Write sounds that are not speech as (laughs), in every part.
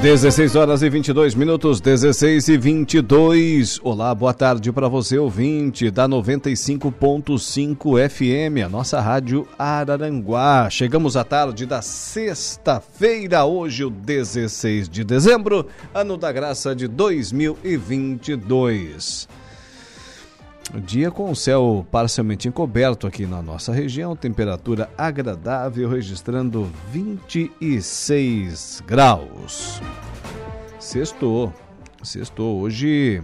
16 horas e 22 minutos, 16 e 22. Olá, boa tarde para você, ouvinte da 95.5 FM, a nossa rádio Araranguá. Chegamos à tarde da sexta-feira, hoje, o 16 de dezembro, ano da graça de 2022. Dia com o céu parcialmente encoberto aqui na nossa região, temperatura agradável, registrando 26 graus. Sextou, sextou. Hoje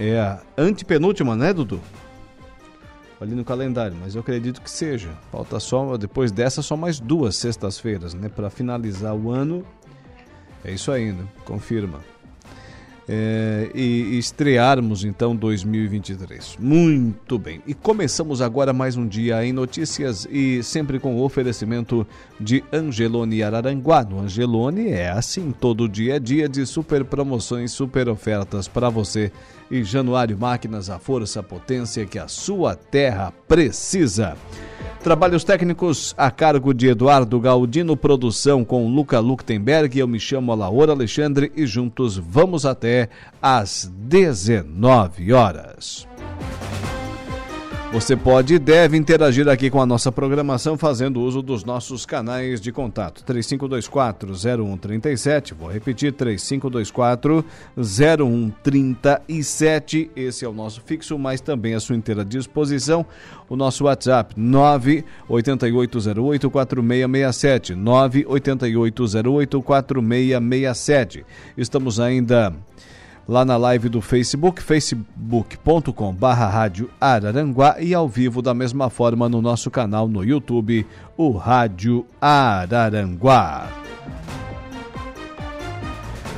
é a antepenúltima, né, Dudu? Ali no calendário, mas eu acredito que seja. Falta só, depois dessa, só mais duas sextas-feiras, né, para finalizar o ano. É isso aí, né? Confirma é, e, estrearmos então 2023. Muito bem. E começamos agora mais um dia em notícias e sempre com o oferecimento de Angelone Araranguá. No Angelone é assim, todo dia é dia de super promoções, super ofertas para você. E Januário Máquinas, a força, a potência que a sua terra precisa. Trabalhos técnicos a cargo de Eduardo Galdino, produção com Luca Luktenberg. Eu me chamo Laura Alexandre e juntos vamos até às 19 horas. Você pode e deve interagir aqui com a nossa programação fazendo uso dos nossos canais de contato. 3524-0137, vou repetir, 3524-0137. Esse é o nosso fixo, mas também à sua inteira disposição o nosso WhatsApp 988084667. 988084667. Estamos ainda lá na live do Facebook, facebook.com barra Rádio Araranguá e ao vivo da mesma forma no nosso canal no YouTube, o Rádio Araranguá.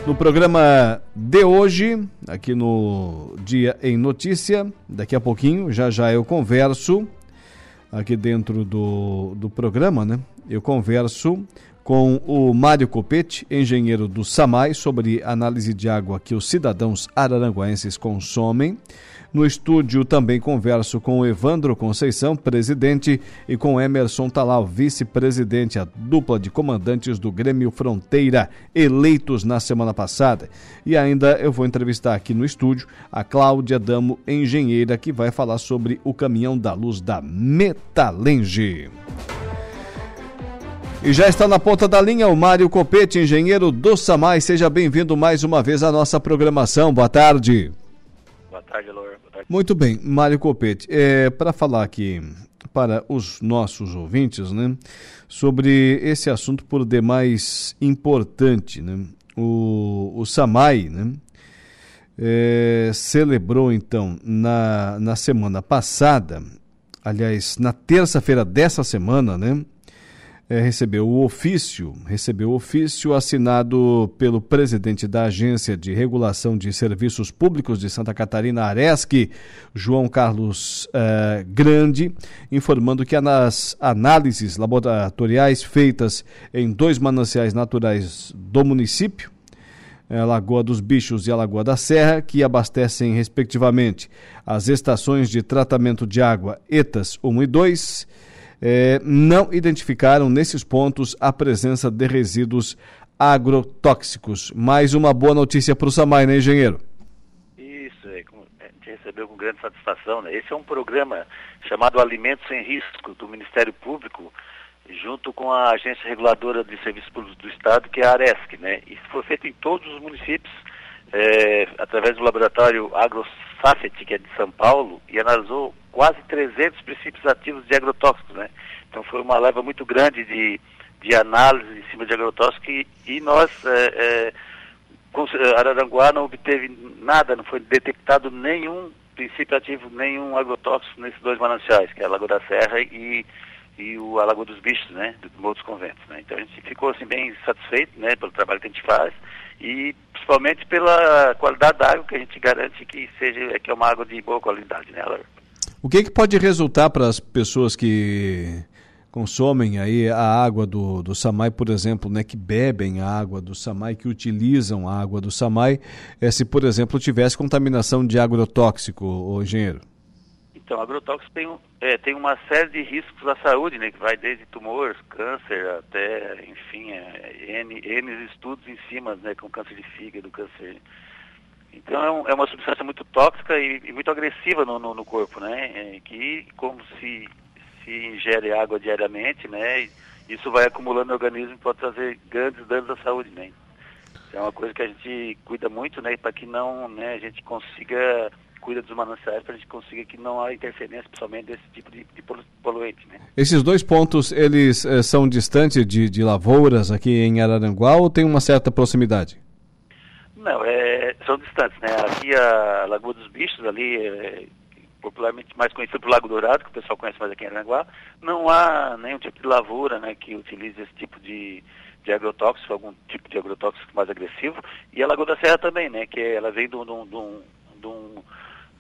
No programa de hoje, aqui no Dia em Notícia, daqui a pouquinho, já já eu converso, aqui dentro do, do programa, né? Eu converso com o Mário Copete, engenheiro do SAMAI, sobre análise de água que os cidadãos araranguenses consomem. No estúdio também converso com Evandro Conceição, presidente, e com Emerson Talal, vice-presidente, a dupla de comandantes do Grêmio Fronteira, eleitos na semana passada. E ainda eu vou entrevistar aqui no estúdio a Cláudia Damo, engenheira, que vai falar sobre o caminhão da luz da Metalenge. E já está na ponta da linha o Mário Copete, engenheiro do Samai. Seja bem-vindo mais uma vez à nossa programação. Boa tarde. Boa tarde, tarde. Muito bem, Mário Copete, é, para falar aqui para os nossos ouvintes, né, sobre esse assunto por demais importante, né, o, o Samai, né, é, celebrou então na, na semana passada, aliás, na terça-feira dessa semana, né, é, recebeu o ofício, recebeu o ofício assinado pelo presidente da Agência de Regulação de Serviços Públicos de Santa Catarina, Aresc, João Carlos é, Grande, informando que nas análises laboratoriais feitas em dois mananciais naturais do município, a é, Lagoa dos Bichos e a Lagoa da Serra, que abastecem, respectivamente, as estações de tratamento de água ETAS 1 e 2, eh, não identificaram nesses pontos a presença de resíduos agrotóxicos. Mais uma boa notícia para o Samai, né, engenheiro? Isso, é, a gente recebeu com grande satisfação. Né? Esse é um programa chamado Alimentos Sem Risco do Ministério Público, junto com a Agência Reguladora de Serviços Públicos do Estado, que é a ARESC. Né? E foi feito em todos os municípios, é, através do laboratório AgroSafet, que é de São Paulo, e analisou quase 300 princípios ativos de agrotóxicos, né? Então foi uma leva muito grande de, de análise em cima de agrotóxicos e, e nós, é, é, Araranguá não obteve nada, não foi detectado nenhum princípio ativo, nenhum agrotóxico nesses dois mananciais, que é a Lagoa da Serra e, e o a Lagoa dos Bichos, né, do Morro dos Conventos, né. Então a gente ficou assim bem satisfeito, né, pelo trabalho que a gente faz e principalmente pela qualidade da água que a gente garante que seja que é uma água de boa qualidade, né, Laura? O que, que pode resultar para as pessoas que consomem aí a água do, do Samai, por exemplo, né, que bebem a água do Samai, que utilizam a água do Samai, é, se, por exemplo, tivesse contaminação de agrotóxico, o engenheiro? Então, agrotóxico tem, é, tem uma série de riscos à saúde, né, que vai desde tumores, câncer, até, enfim, é, N, N estudos em cima, né, com câncer de fígado, câncer... Então, é, é uma substância muito tóxica e, e muito agressiva no, no, no corpo, né, é, que, como se, se ingere água diariamente, né, isso vai acumulando no organismo e pode trazer grandes danos à saúde, né. É uma coisa que a gente cuida muito, né, para que não, né, a gente consiga cuida dos mananciais para a gente conseguir que não há interferência, principalmente desse tipo de, de poluente. Né? Esses dois pontos, eles eh, são distantes de, de lavouras aqui em Araranguá ou tem uma certa proximidade? Não, é, são distantes, né? Aqui a Lagoa dos Bichos, ali, é, popularmente mais conhecido por Lago Dourado, que o pessoal conhece mais aqui em Araranguá, não há nenhum tipo de lavoura né, que utilize esse tipo de, de agrotóxico, algum tipo de agrotóxico mais agressivo, e a Lagoa da Serra também, né? Que ela vem de um, de um, de um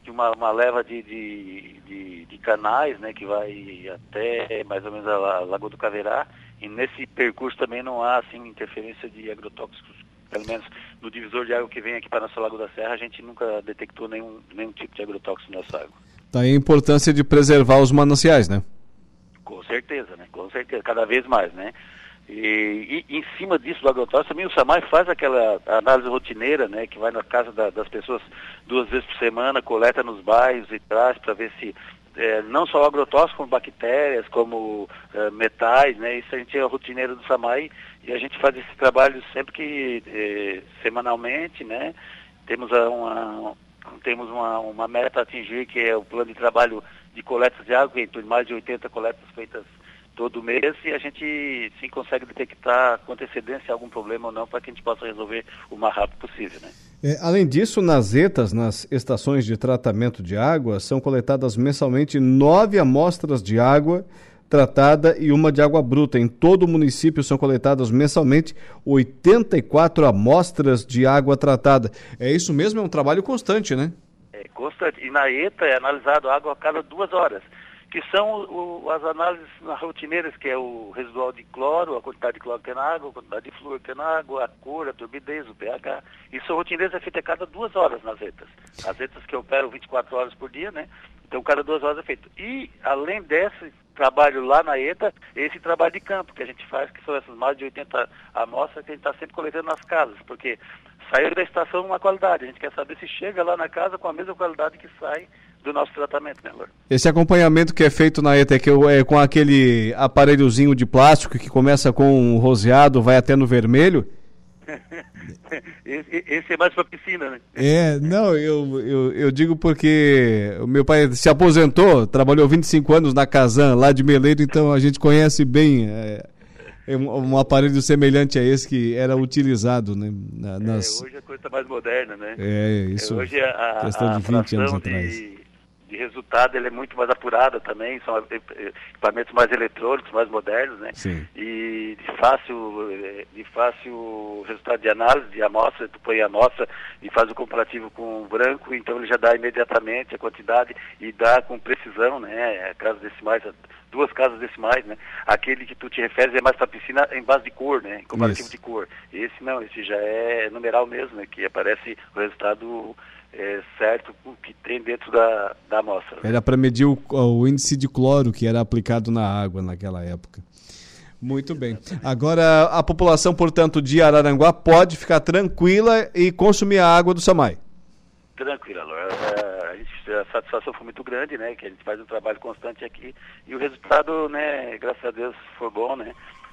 de uma, uma leva de, de, de, de, canais, né, que vai até mais ou menos a Lagoa do Caverá, e nesse percurso também não há, assim, interferência de agrotóxicos, pelo menos no divisor de água que vem aqui para a nossa Lagoa da Serra, a gente nunca detectou nenhum, nenhum tipo de agrotóxico na nossa água. Daí a importância de preservar os mananciais, né? Com certeza, né, com certeza, cada vez mais, né. E, e, em cima disso do agrotóxico, também o SAMAI faz aquela análise rotineira, né, que vai na casa da, das pessoas duas vezes por semana, coleta nos bairros e traz para ver se é, não só o agrotóxico, como bactérias, como é, metais, né, isso a gente é a rotineira do SAMAI e a gente faz esse trabalho sempre que, é, semanalmente, né, temos uma, temos uma, uma meta a atingir, que é o plano de trabalho de coletas de água, que tem mais de 80 coletas feitas todo mês e a gente sim consegue detectar com antecedência algum problema ou não para que a gente possa resolver o mais rápido possível. Né? É, além disso, nas ETAs, nas estações de tratamento de água, são coletadas mensalmente nove amostras de água tratada e uma de água bruta. Em todo o município são coletadas mensalmente 84 amostras de água tratada. É isso mesmo? É um trabalho constante, né? É constante. E na ETA é analisado água a cada duas horas que são o, as análises rotineiras, que é o residual de cloro, a quantidade de cloro que tem na água, a quantidade de flúor que tem na água, a cor, a turbidez, o pH. Isso rotineiras é feito a cada duas horas nas ETAs. As ETAs que operam 24 horas por dia, né? Então, cada duas horas é feito. E, além desse trabalho lá na ETA, esse trabalho de campo que a gente faz, que são essas mais de 80 amostras que a gente está sempre coletando nas casas, porque saiu da estação uma qualidade. A gente quer saber se chega lá na casa com a mesma qualidade que sai do nosso tratamento, né, Lor? Esse acompanhamento que é feito na ETEC é com aquele aparelhozinho de plástico que começa com roseado, vai até no vermelho? (laughs) esse, esse, é mais para piscina, né? É, não, eu, eu, eu, digo porque o meu pai se aposentou, trabalhou 25 anos na Casan, lá de Meleiro, então a gente conhece bem é, é um, um, aparelho semelhante a esse que era utilizado, né? Nas... É, hoje a coisa está mais moderna, né? É, isso. hoje a, questão a, de 20 anos atrás de resultado ele é muito mais apurada também, são equipamentos mais eletrônicos, mais modernos, né? Sim. E de fácil, de fácil resultado de análise de amostra, tu põe a amostra e faz o comparativo com o branco, então ele já dá imediatamente a quantidade e dá com precisão, né? Casas decimais, duas casas decimais, né? Aquele que tu te referes é mais para piscina em base de cor, né? Comparativo Isso. de cor. Esse não, esse já é numeral mesmo, né? Que aparece o resultado é, certo que tem dentro da, da amostra. Era para medir o, o, índice de cloro que era aplicado na água naquela época. Muito bem. Agora, a população, portanto, de Araranguá pode ficar tranquila e consumir a água do Samai. Tranquila, Laura. É, a satisfação foi muito grande, né? Que a gente faz um trabalho constante aqui e o resultado, né, graças a Deus, foi bom, né?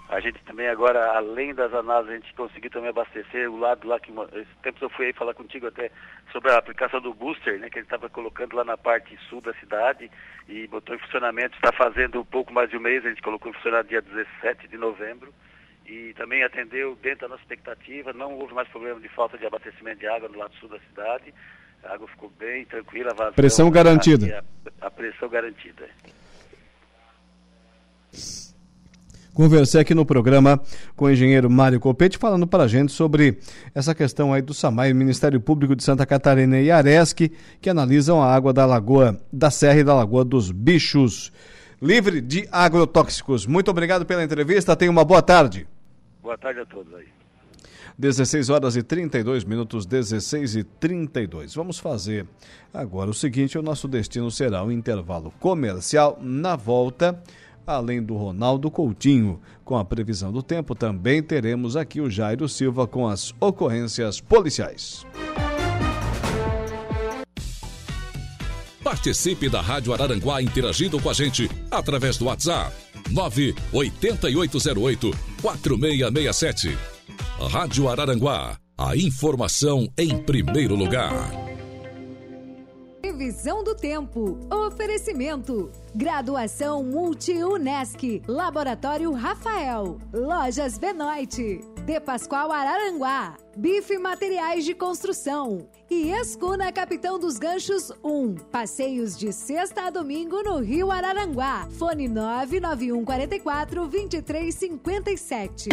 A gente também agora, além das análises, a gente conseguiu também abastecer o lado lá que esse tempo eu fui aí falar contigo até sobre a aplicação do booster, né, que ele estava colocando lá na parte sul da cidade e botou em funcionamento, está fazendo um pouco mais de um mês, a gente colocou em funcionamento dia 17 de novembro e também atendeu dentro da nossa expectativa, não houve mais problema de falta de abastecimento de água no lado sul da cidade, a água ficou bem tranquila, vazão, Pressão garantida. A, a, pressão garantida. Conversei aqui no programa com o engenheiro Mário Copete falando para a gente sobre essa questão aí do SAMAI, Ministério Público de Santa Catarina e Aresc, que analisam a água da Lagoa da Serra e da Lagoa dos Bichos, livre de agrotóxicos. Muito obrigado pela entrevista, tenha uma boa tarde. Boa tarde a todos aí. 16 horas e 32 minutos, 16 e 32. Vamos fazer agora o seguinte: o nosso destino será um intervalo comercial. Na volta, além do Ronaldo Coutinho, com a previsão do tempo, também teremos aqui o Jairo Silva com as ocorrências policiais. Participe da Rádio Araranguá interagindo com a gente através do WhatsApp 98808 4667. Rádio Araranguá, a informação em primeiro lugar. Previsão do tempo. Oferecimento. Graduação Multi-UNESC. Laboratório Rafael. Lojas Benoit. De Pascoal Araranguá. Bife Materiais de Construção. E Escuna Capitão dos Ganchos 1. Passeios de sexta a domingo no Rio Araranguá. Fone 99144 2357.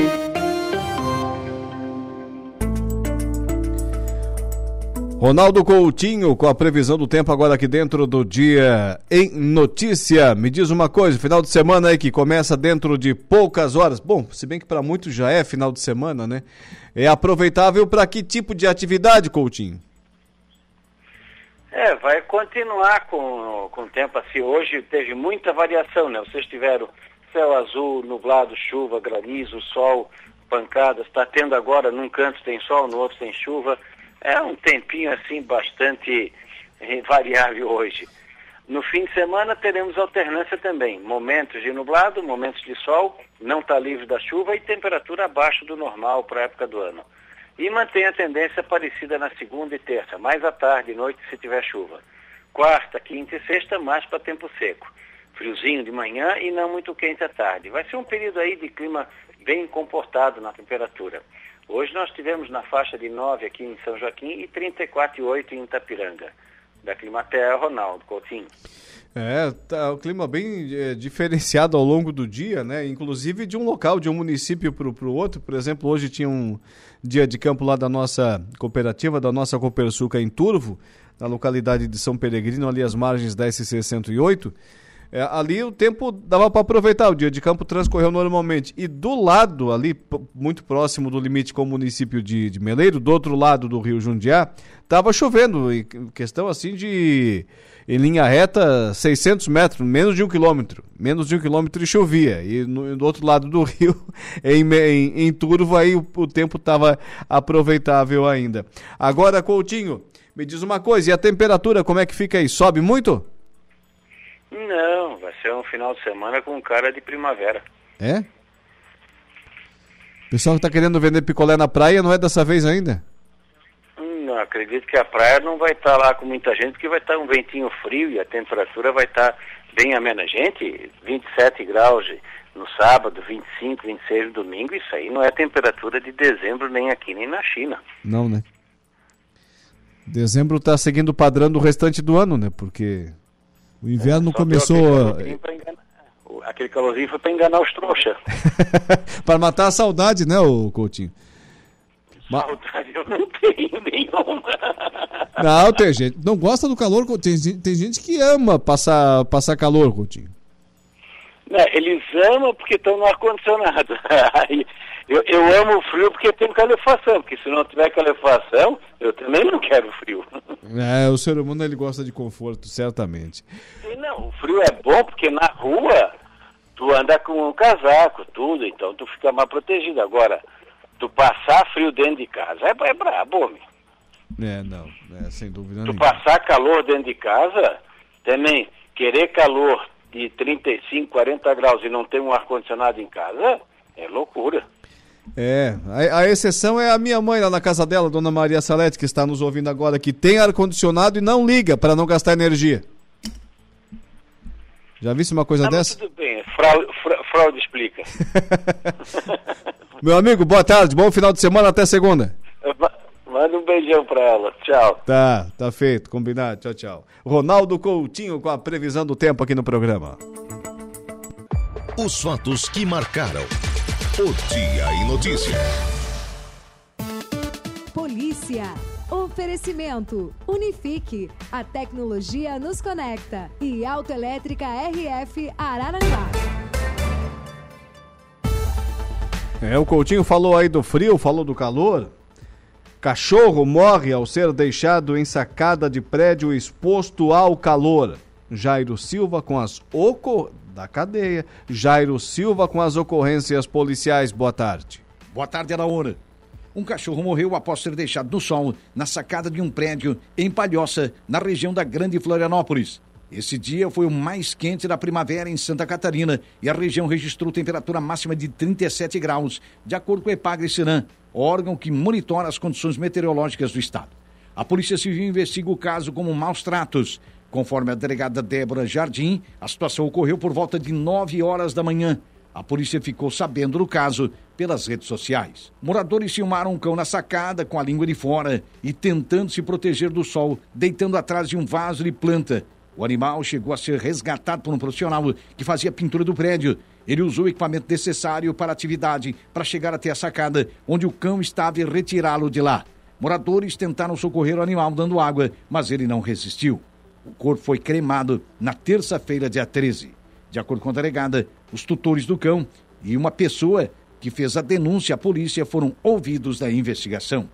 Ronaldo Coutinho com a previsão do tempo agora aqui dentro do dia em notícia. Me diz uma coisa, final de semana aí que começa dentro de poucas horas. Bom, se bem que para muitos já é final de semana, né? É aproveitável para que tipo de atividade, Coutinho? É, vai continuar com, com o tempo assim. Hoje teve muita variação, né? Vocês tiveram céu azul, nublado, chuva, granizo, sol, pancadas. Está tendo agora, num canto tem sol, no outro tem chuva é um tempinho assim bastante variável hoje. No fim de semana teremos alternância também, momentos de nublado, momentos de sol, não está livre da chuva e temperatura abaixo do normal para a época do ano. E mantém a tendência parecida na segunda e terça, mais à tarde e noite se tiver chuva. Quarta, quinta e sexta, mais para tempo seco. Friozinho de manhã e não muito quente à tarde. Vai ser um período aí de clima bem comportado na temperatura. Hoje nós tivemos na faixa de 9 aqui em São Joaquim e 34,8 em Itapiranga. Da Climaterra, Ronaldo Coutinho. É, tá o clima bem é, diferenciado ao longo do dia, né? Inclusive de um local, de um município para o outro. Por exemplo, hoje tinha um dia de campo lá da nossa cooperativa, da nossa Copersuca em Turvo, na localidade de São Peregrino, ali às margens da SC 108. É, ali o tempo dava para aproveitar, o dia de campo transcorreu normalmente. E do lado, ali, muito próximo do limite com o município de, de Meleiro, do outro lado do rio Jundiá, estava chovendo. E questão assim de, em linha reta, 600 metros, menos de um quilômetro. Menos de um quilômetro e chovia. E no, do outro lado do rio, (laughs) em, em, em Turvo, aí o, o tempo estava aproveitável ainda. Agora, Coutinho, me diz uma coisa, e a temperatura, como é que fica aí? Sobe muito? Não, vai ser um final de semana com cara de primavera. É? O pessoal que está querendo vender picolé na praia não é dessa vez ainda? Não, acredito que a praia não vai estar tá lá com muita gente, porque vai estar tá um ventinho frio e a temperatura vai estar tá bem amena. Gente, 27 graus no sábado, 25, 26 no domingo, isso aí não é temperatura de dezembro nem aqui nem na China. Não, né? Dezembro está seguindo o padrão do restante do ano, né? Porque o inverno é, começou. Aquele calorzinho foi para enganar os trouxas. (laughs) para matar a saudade, né, o Coutinho? Saudade eu não tenho nenhuma. Não, tem gente. Não gosta do calor, tem, tem gente que ama passar, passar calor, Coutinho. Não, eles amam porque estão no ar-condicionado. (laughs) eu, eu amo o frio porque tem calefação, porque se não tiver calefação, eu também não quero frio. (laughs) É, o ser humano ele gosta de conforto, certamente. E não, o frio é bom porque na rua tu anda com um casaco, tudo, então tu fica mais protegido. Agora, tu passar frio dentro de casa é, é brabo, homem. É, não, é, sem dúvida Tu passar calor dentro de casa, também querer calor de 35, 40 graus e não ter um ar-condicionado em casa, é loucura. É, a, a, exceção é a minha mãe lá na casa dela, Dona Maria Salete, que está nos ouvindo agora, que tem ar-condicionado e não liga para não gastar energia. Já visse uma coisa ah, dessa? Tudo bem, fraude, fraude explica. (laughs) Meu amigo, boa tarde, bom final de semana, até segunda. Manda um beijão para ela, tchau. Tá, tá feito, combinado, tchau, tchau. Ronaldo Coutinho com a previsão do tempo aqui no programa. Os fatos que marcaram o Dia em Notícia. Polícia. Oferecimento. Unifique. A tecnologia nos conecta. E Autoelétrica RF Araranguá. É, o Coutinho falou aí do frio, falou do calor. Cachorro morre ao ser deixado em sacada de prédio exposto ao calor. Jairo Silva com as ocor... da cadeia. Jairo Silva com as ocorrências policiais. Boa tarde. Boa tarde, Araúna. Um cachorro morreu após ser deixado no sol na sacada de um prédio em Palhoça, na região da Grande Florianópolis. Esse dia foi o mais quente da primavera em Santa Catarina e a região registrou temperatura máxima de 37 graus, de acordo com o Epagre Ciran, órgão que monitora as condições meteorológicas do estado. A Polícia Civil investiga o caso como maus tratos. Conforme a delegada Débora Jardim, a situação ocorreu por volta de 9 horas da manhã. A polícia ficou sabendo do caso pelas redes sociais. Moradores filmaram um cão na sacada com a língua de fora e tentando se proteger do sol, deitando atrás de um vaso de planta. O animal chegou a ser resgatado por um profissional que fazia pintura do prédio. Ele usou o equipamento necessário para a atividade para chegar até a sacada, onde o cão estava e retirá-lo de lá. Moradores tentaram socorrer o animal dando água, mas ele não resistiu. O corpo foi cremado na terça-feira, dia 13. De acordo com a delegada, os tutores do cão e uma pessoa que fez a denúncia à polícia foram ouvidos da investigação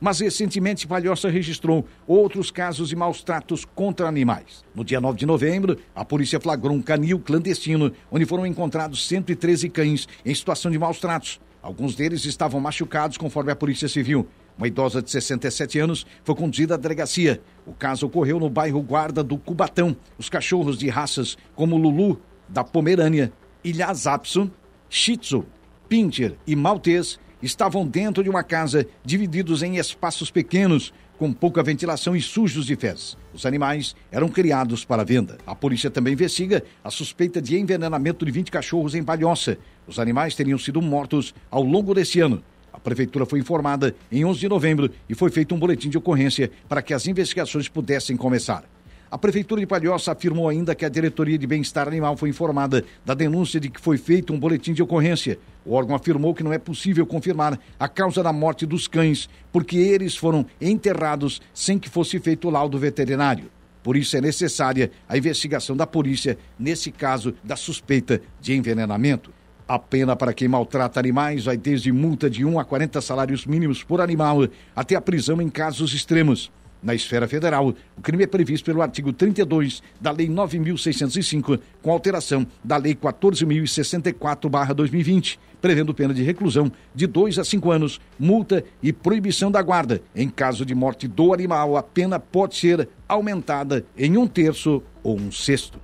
mas recentemente Palhoça registrou outros casos de maus tratos contra animais. No dia 9 de novembro, a polícia flagrou um canil clandestino, onde foram encontrados 113 cães em situação de maus tratos. Alguns deles estavam machucados, conforme a Polícia Civil. Uma idosa de 67 anos foi conduzida à delegacia. O caso ocorreu no bairro Guarda do Cubatão. Os cachorros de raças como Lulu, da Pomerânia, Ilha Zapson, Shih Tzu, Pincher e Maltês estavam dentro de uma casa, divididos em espaços pequenos, com pouca ventilação e sujos de fezes. Os animais eram criados para venda. A polícia também investiga a suspeita de envenenamento de 20 cachorros em Palhoça. Os animais teriam sido mortos ao longo desse ano. A prefeitura foi informada em 11 de novembro e foi feito um boletim de ocorrência para que as investigações pudessem começar. A Prefeitura de Palhoça afirmou ainda que a Diretoria de Bem-Estar Animal foi informada da denúncia de que foi feito um boletim de ocorrência. O órgão afirmou que não é possível confirmar a causa da morte dos cães, porque eles foram enterrados sem que fosse feito o laudo veterinário. Por isso é necessária a investigação da polícia nesse caso da suspeita de envenenamento. A pena para quem maltrata animais vai desde multa de 1 a 40 salários mínimos por animal até a prisão em casos extremos. Na esfera federal, o crime é previsto pelo artigo 32 da Lei 9.605, com alteração da Lei 14.064-2020, prevendo pena de reclusão de 2 a 5 anos, multa e proibição da guarda. Em caso de morte do animal, a pena pode ser aumentada em um terço ou um sexto.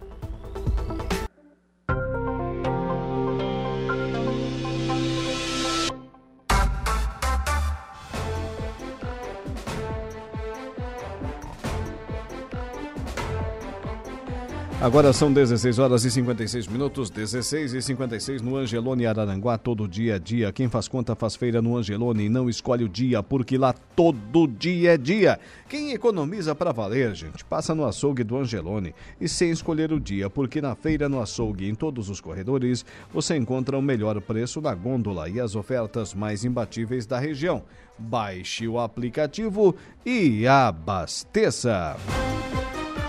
Agora são 16 horas e 56 minutos, 16 e 56 no Angelone Araranguá, todo dia a dia. Quem faz conta faz feira no Angelone e não escolhe o dia, porque lá todo dia é dia. Quem economiza para valer, gente, passa no açougue do Angelone e sem escolher o dia, porque na feira, no açougue, em todos os corredores, você encontra o melhor preço na gôndola e as ofertas mais imbatíveis da região. Baixe o aplicativo e abasteça.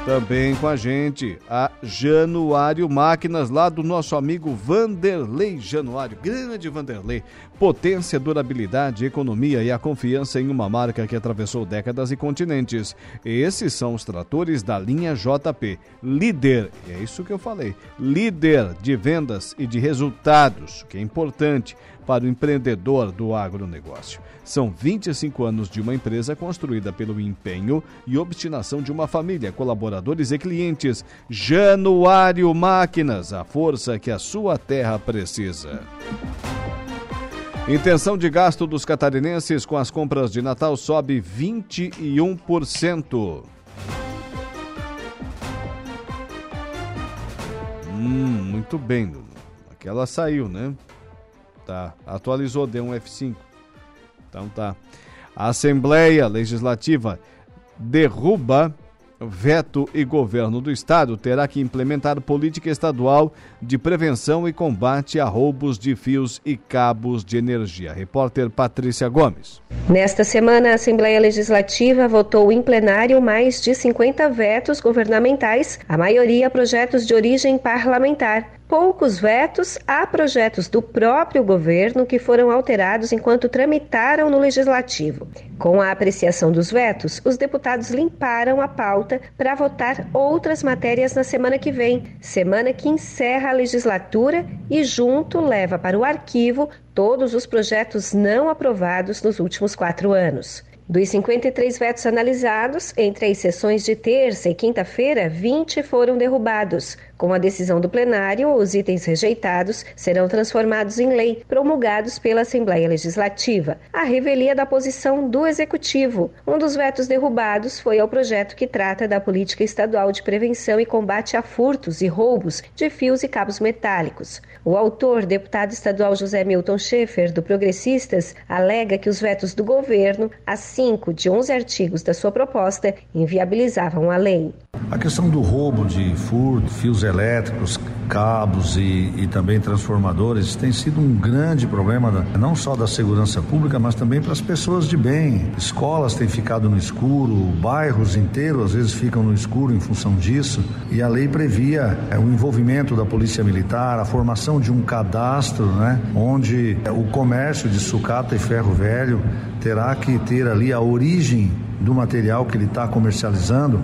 Também com a gente a Januário Máquinas, lá do nosso amigo Vanderlei Januário. Grande Vanderlei. Potência, durabilidade, economia e a confiança em uma marca que atravessou décadas e continentes. Esses são os tratores da linha JP. Líder, é isso que eu falei. Líder de vendas e de resultados, que é importante para o empreendedor do agronegócio. São 25 anos de uma empresa construída pelo empenho e obstinação de uma família, colaboradores e clientes. Januário Máquinas, a força que a sua terra precisa. Intenção de gasto dos catarinenses com as compras de Natal sobe 21%. Hum, muito bem, Aquela saiu, né? Tá. Atualizou, deu um F5. Então tá. A Assembleia Legislativa derruba veto e governo do estado terá que implementar política estadual de prevenção e combate a roubos de fios e cabos de energia. Repórter Patrícia Gomes. Nesta semana, a Assembleia Legislativa votou em plenário mais de 50 vetos governamentais, a maioria projetos de origem parlamentar poucos vetos a projetos do próprio governo que foram alterados enquanto tramitaram no legislativo. Com a apreciação dos vetos, os deputados limparam a pauta para votar outras matérias na semana que vem, semana que encerra a legislatura e junto leva para o arquivo todos os projetos não aprovados nos últimos quatro anos. Dos 53 vetos analisados, entre as sessões de terça e quinta-feira, 20 foram derrubados. Com a decisão do plenário, os itens rejeitados serão transformados em lei, promulgados pela Assembleia Legislativa. A revelia da posição do Executivo. Um dos vetos derrubados foi ao projeto que trata da política estadual de prevenção e combate a furtos e roubos de fios e cabos metálicos. O autor, deputado estadual José Milton Schaefer, do Progressistas, alega que os vetos do governo, a cinco de 11 artigos da sua proposta, inviabilizavam a lei. A questão do roubo de furto, fios elétricos, cabos e, e, também transformadores tem sido um grande problema, da, não só da segurança pública, mas também para as pessoas de bem. Escolas têm ficado no escuro, bairros inteiros às vezes ficam no escuro em função disso. E a lei previa é, o envolvimento da Polícia Militar, a formação de um cadastro, né, onde é, o comércio de sucata e ferro velho terá que ter ali a origem do material que ele está comercializando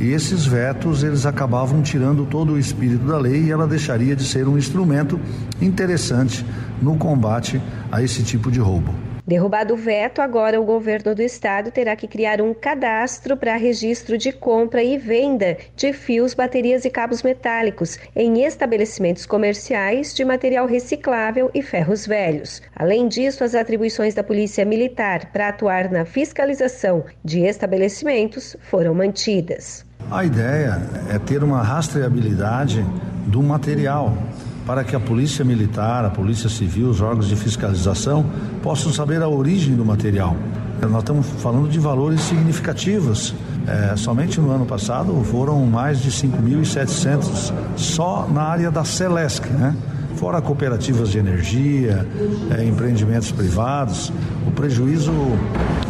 e esses vetos, eles acabavam tirando todo o espírito da lei e ela deixaria de ser um instrumento interessante no combate a esse tipo de roubo. Derrubado o veto, agora o governo do estado terá que criar um cadastro para registro de compra e venda de fios, baterias e cabos metálicos em estabelecimentos comerciais de material reciclável e ferros velhos. Além disso, as atribuições da Polícia Militar para atuar na fiscalização de estabelecimentos foram mantidas. A ideia é ter uma rastreabilidade do material para que a Polícia Militar, a Polícia Civil, os órgãos de fiscalização possam saber a origem do material. Nós estamos falando de valores significativos. É, somente no ano passado foram mais de 5.700 só na área da Celesc, né? Fora cooperativas de energia, é, empreendimentos privados, o prejuízo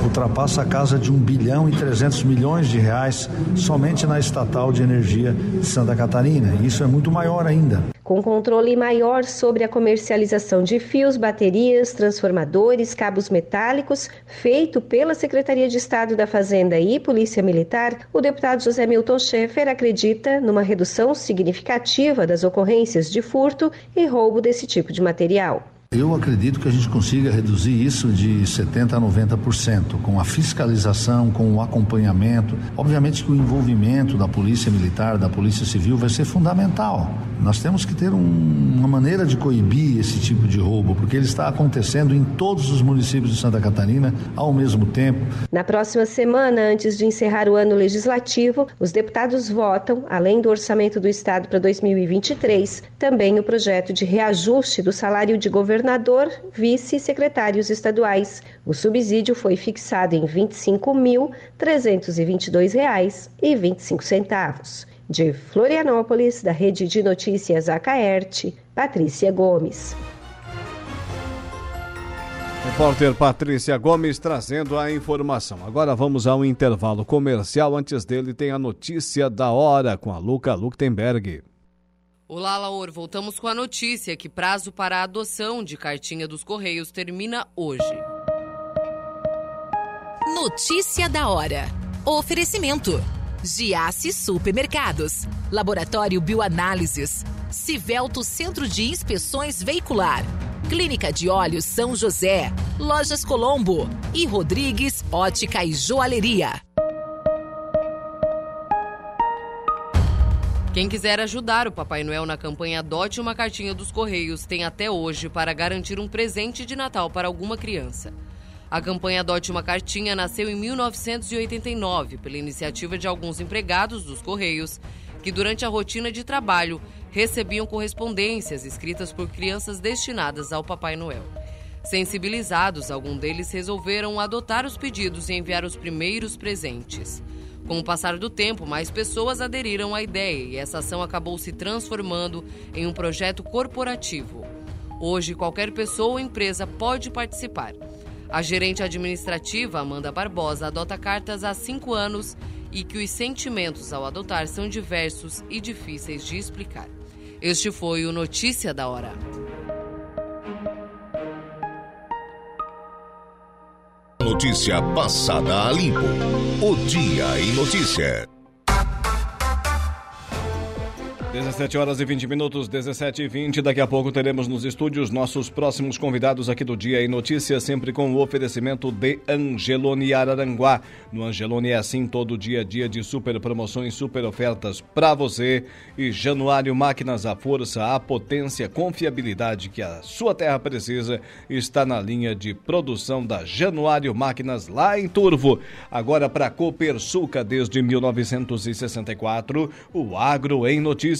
ultrapassa a casa de 1 bilhão e 300 milhões de reais somente na estatal de energia de Santa Catarina. Isso é muito maior ainda com controle maior sobre a comercialização de fios, baterias, transformadores, cabos metálicos, feito pela Secretaria de Estado da Fazenda e Polícia Militar, o deputado José Milton Schaefer acredita numa redução significativa das ocorrências de furto e roubo desse tipo de material. Eu acredito que a gente consiga reduzir isso de 70% a 90%, com a fiscalização, com o acompanhamento. Obviamente que o envolvimento da Polícia Militar, da Polícia Civil vai ser fundamental. Nós temos que ter um, uma maneira de coibir esse tipo de roubo, porque ele está acontecendo em todos os municípios de Santa Catarina ao mesmo tempo. Na próxima semana, antes de encerrar o ano legislativo, os deputados votam, além do orçamento do Estado para 2023, também o projeto de reajuste do salário de governador, vice e secretários estaduais. O subsídio foi fixado em R$ 25.322,25. De Florianópolis, da Rede de Notícias Acaerte, Patrícia Gomes. Repórter Patrícia Gomes trazendo a informação. Agora vamos a um intervalo comercial. Antes dele tem a notícia da hora com a Luca Luktenberg. Olá, Laor. Voltamos com a notícia que prazo para a adoção de cartinha dos Correios termina hoje. Notícia da hora. Oferecimento. Giasse Supermercados, Laboratório Bioanálises, Civelto Centro de Inspeções Veicular, Clínica de Olhos São José, Lojas Colombo e Rodrigues Ótica e Joalheria. Quem quiser ajudar o Papai Noel na campanha Adote uma Cartinha dos Correios tem até hoje para garantir um presente de Natal para alguma criança. A campanha Adote uma Cartinha nasceu em 1989 pela iniciativa de alguns empregados dos Correios que, durante a rotina de trabalho, recebiam correspondências escritas por crianças destinadas ao Papai Noel. Sensibilizados, alguns deles resolveram adotar os pedidos e enviar os primeiros presentes. Com o passar do tempo, mais pessoas aderiram à ideia e essa ação acabou se transformando em um projeto corporativo. Hoje, qualquer pessoa ou empresa pode participar. A gerente administrativa, Amanda Barbosa, adota cartas há cinco anos e que os sentimentos ao adotar são diversos e difíceis de explicar. Este foi o Notícia da Hora. Notícia passada a limpo. O Dia em Notícia. 17 horas e 20 minutos, 17 e 20. Daqui a pouco teremos nos estúdios nossos próximos convidados aqui do Dia em Notícias, sempre com o oferecimento de Angelone Araranguá. No Angelone é assim todo dia, dia de super promoções, super ofertas para você. E Januário Máquinas, a força, a potência, confiabilidade que a sua terra precisa está na linha de produção da Januário Máquinas lá em Turvo. Agora para Copersuca desde 1964, o Agro em Notícias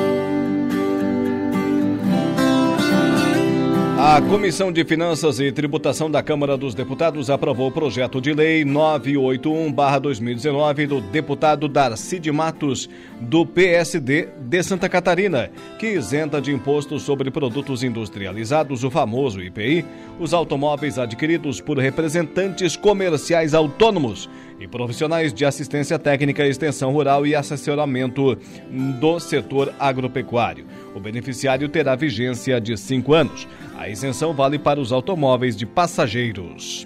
A Comissão de Finanças e Tributação da Câmara dos Deputados aprovou o projeto de lei 981-2019 do deputado Darcy de Matos, do PSD de Santa Catarina, que isenta de imposto sobre produtos industrializados, o famoso IPI, os automóveis adquiridos por representantes comerciais autônomos e profissionais de assistência técnica, extensão rural e assessoramento do setor agropecuário. O beneficiário terá vigência de cinco anos. A isenção vale para os automóveis de passageiros.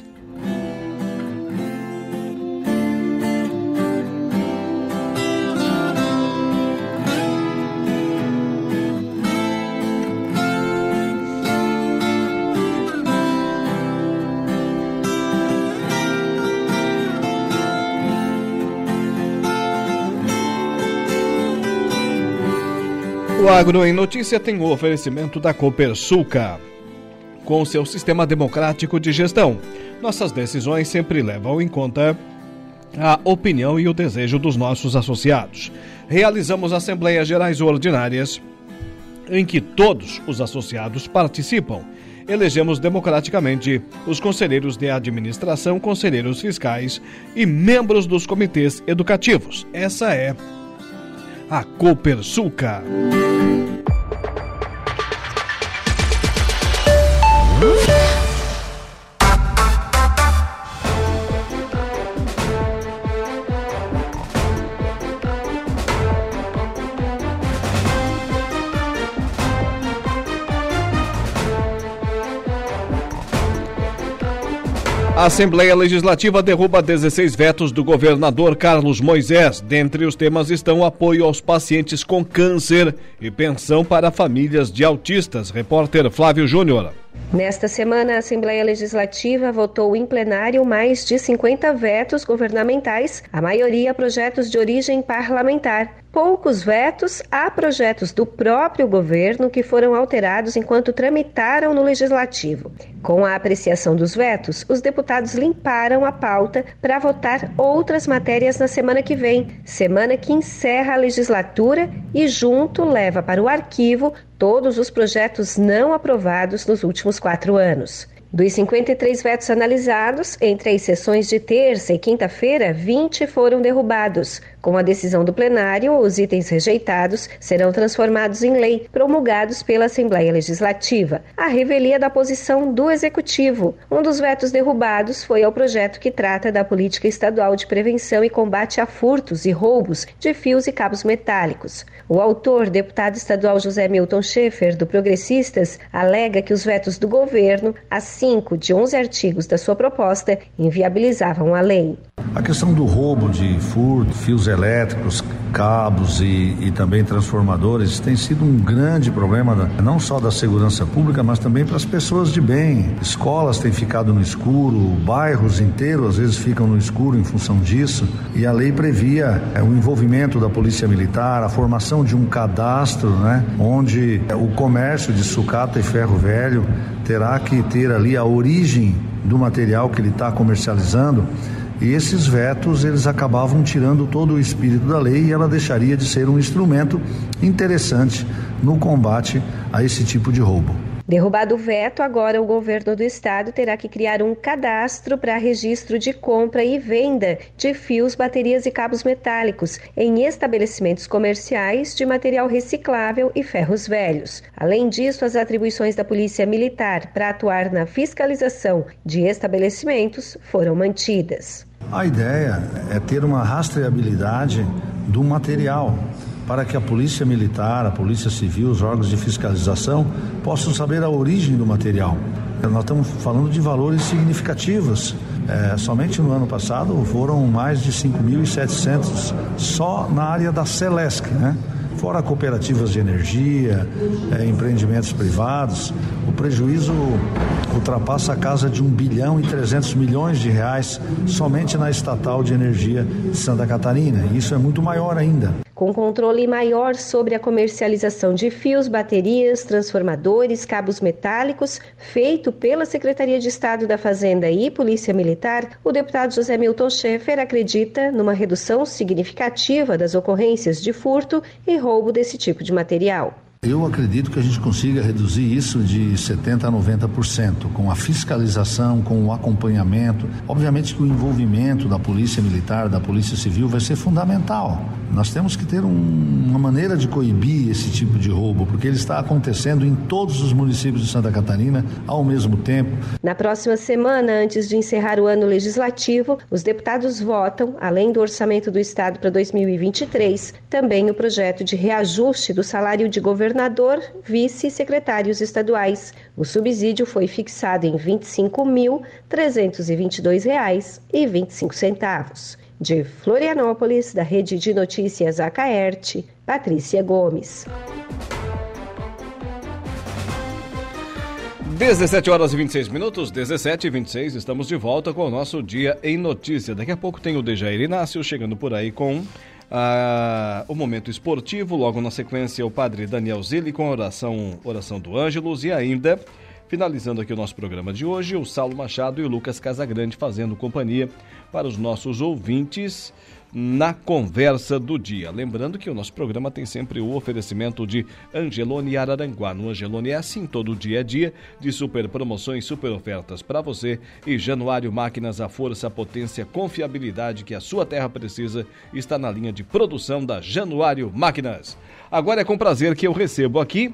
O Agro em Notícia tem o oferecimento da Copersuca. Com seu sistema democrático de gestão, nossas decisões sempre levam em conta a opinião e o desejo dos nossos associados. Realizamos assembleias gerais ordinárias em que todos os associados participam. Elegemos democraticamente os conselheiros de administração, conselheiros fiscais e membros dos comitês educativos. Essa é a Copersuca. A Assembleia Legislativa derruba 16 vetos do governador Carlos Moisés. Dentre os temas estão apoio aos pacientes com câncer e pensão para famílias de autistas. Repórter Flávio Júnior. Nesta semana, a Assembleia Legislativa votou em plenário mais de 50 vetos governamentais, a maioria projetos de origem parlamentar poucos vetos a projetos do próprio governo que foram alterados enquanto tramitaram no legislativo. Com a apreciação dos vetos, os deputados limparam a pauta para votar outras matérias na semana que vem, semana que encerra a legislatura e junto leva para o arquivo todos os projetos não aprovados nos últimos quatro anos. Dos 53 vetos analisados, entre as sessões de terça e quinta-feira, 20 foram derrubados. Com a decisão do plenário, os itens rejeitados serão transformados em lei, promulgados pela Assembleia Legislativa. A revelia da posição do Executivo. Um dos vetos derrubados foi ao projeto que trata da política estadual de prevenção e combate a furtos e roubos de fios e cabos metálicos. O autor, deputado estadual José Milton Schaefer, do Progressistas, alega que os vetos do governo, a cinco de 11 artigos da sua proposta, inviabilizavam a lei. A questão do roubo de furto, fios elétricos, cabos e, e, também transformadores tem sido um grande problema, da, não só da segurança pública, mas também para as pessoas de bem. Escolas têm ficado no escuro, bairros inteiros às vezes ficam no escuro em função disso, e a lei previa é, o envolvimento da Polícia Militar, a formação de um cadastro, né, onde é, o comércio de sucata e ferro velho terá que ter ali a origem do material que ele está comercializando E esses vetos, eles acabavam tirando todo o espírito da lei e ela deixaria de ser um instrumento interessante no combate a esse tipo de roubo. Derrubado o veto, agora o governo do estado terá que criar um cadastro para registro de compra e venda de fios, baterias e cabos metálicos em estabelecimentos comerciais de material reciclável e ferros velhos. Além disso, as atribuições da Polícia Militar para atuar na fiscalização de estabelecimentos foram mantidas. A ideia é ter uma rastreabilidade do material para que a Polícia Militar, a Polícia Civil, os órgãos de fiscalização possam saber a origem do material. Nós estamos falando de valores significativos. É, somente no ano passado foram mais de 5.700 só na área da Celesc, né? fora cooperativas de energia, é, empreendimentos privados, o prejuízo ultrapassa a casa de 1 bilhão e 300 milhões de reais somente na estatal de energia de Santa Catarina. E isso é muito maior ainda com controle maior sobre a comercialização de fios, baterias, transformadores, cabos metálicos, feito pela Secretaria de Estado da Fazenda e Polícia Militar, o deputado José Milton Schaeffer acredita numa redução significativa das ocorrências de furto e roubo desse tipo de material. Eu acredito que a gente consiga reduzir isso de 70% a 90%, com a fiscalização, com o acompanhamento. Obviamente que o envolvimento da Polícia Militar, da Polícia Civil vai ser fundamental. Nós temos que ter um, uma maneira de coibir esse tipo de roubo, porque ele está acontecendo em todos os municípios de Santa Catarina ao mesmo tempo. Na próxima semana, antes de encerrar o ano legislativo, os deputados votam, além do orçamento do Estado para 2023, também o projeto de reajuste do salário de governador governador, vice e secretários estaduais. O subsídio foi fixado em R$ 25.322,25. De Florianópolis, da Rede de Notícias Acaerte, Patrícia Gomes. 17 horas e 26 minutos, 17 e 26, estamos de volta com o nosso Dia em Notícia. Daqui a pouco tem o Dejair Inácio chegando por aí com ah, o momento esportivo, logo na sequência o padre Daniel Zilli com a oração, oração do Ângelos. E ainda, finalizando aqui o nosso programa de hoje, o Saulo Machado e o Lucas Casagrande fazendo companhia para os nossos ouvintes na conversa do dia. Lembrando que o nosso programa tem sempre o oferecimento de Angelone Araranguá. No Angelone é assim todo dia a dia de super promoções, super ofertas para você e Januário Máquinas, a força, a potência, a confiabilidade que a sua terra precisa está na linha de produção da Januário Máquinas. Agora é com prazer que eu recebo aqui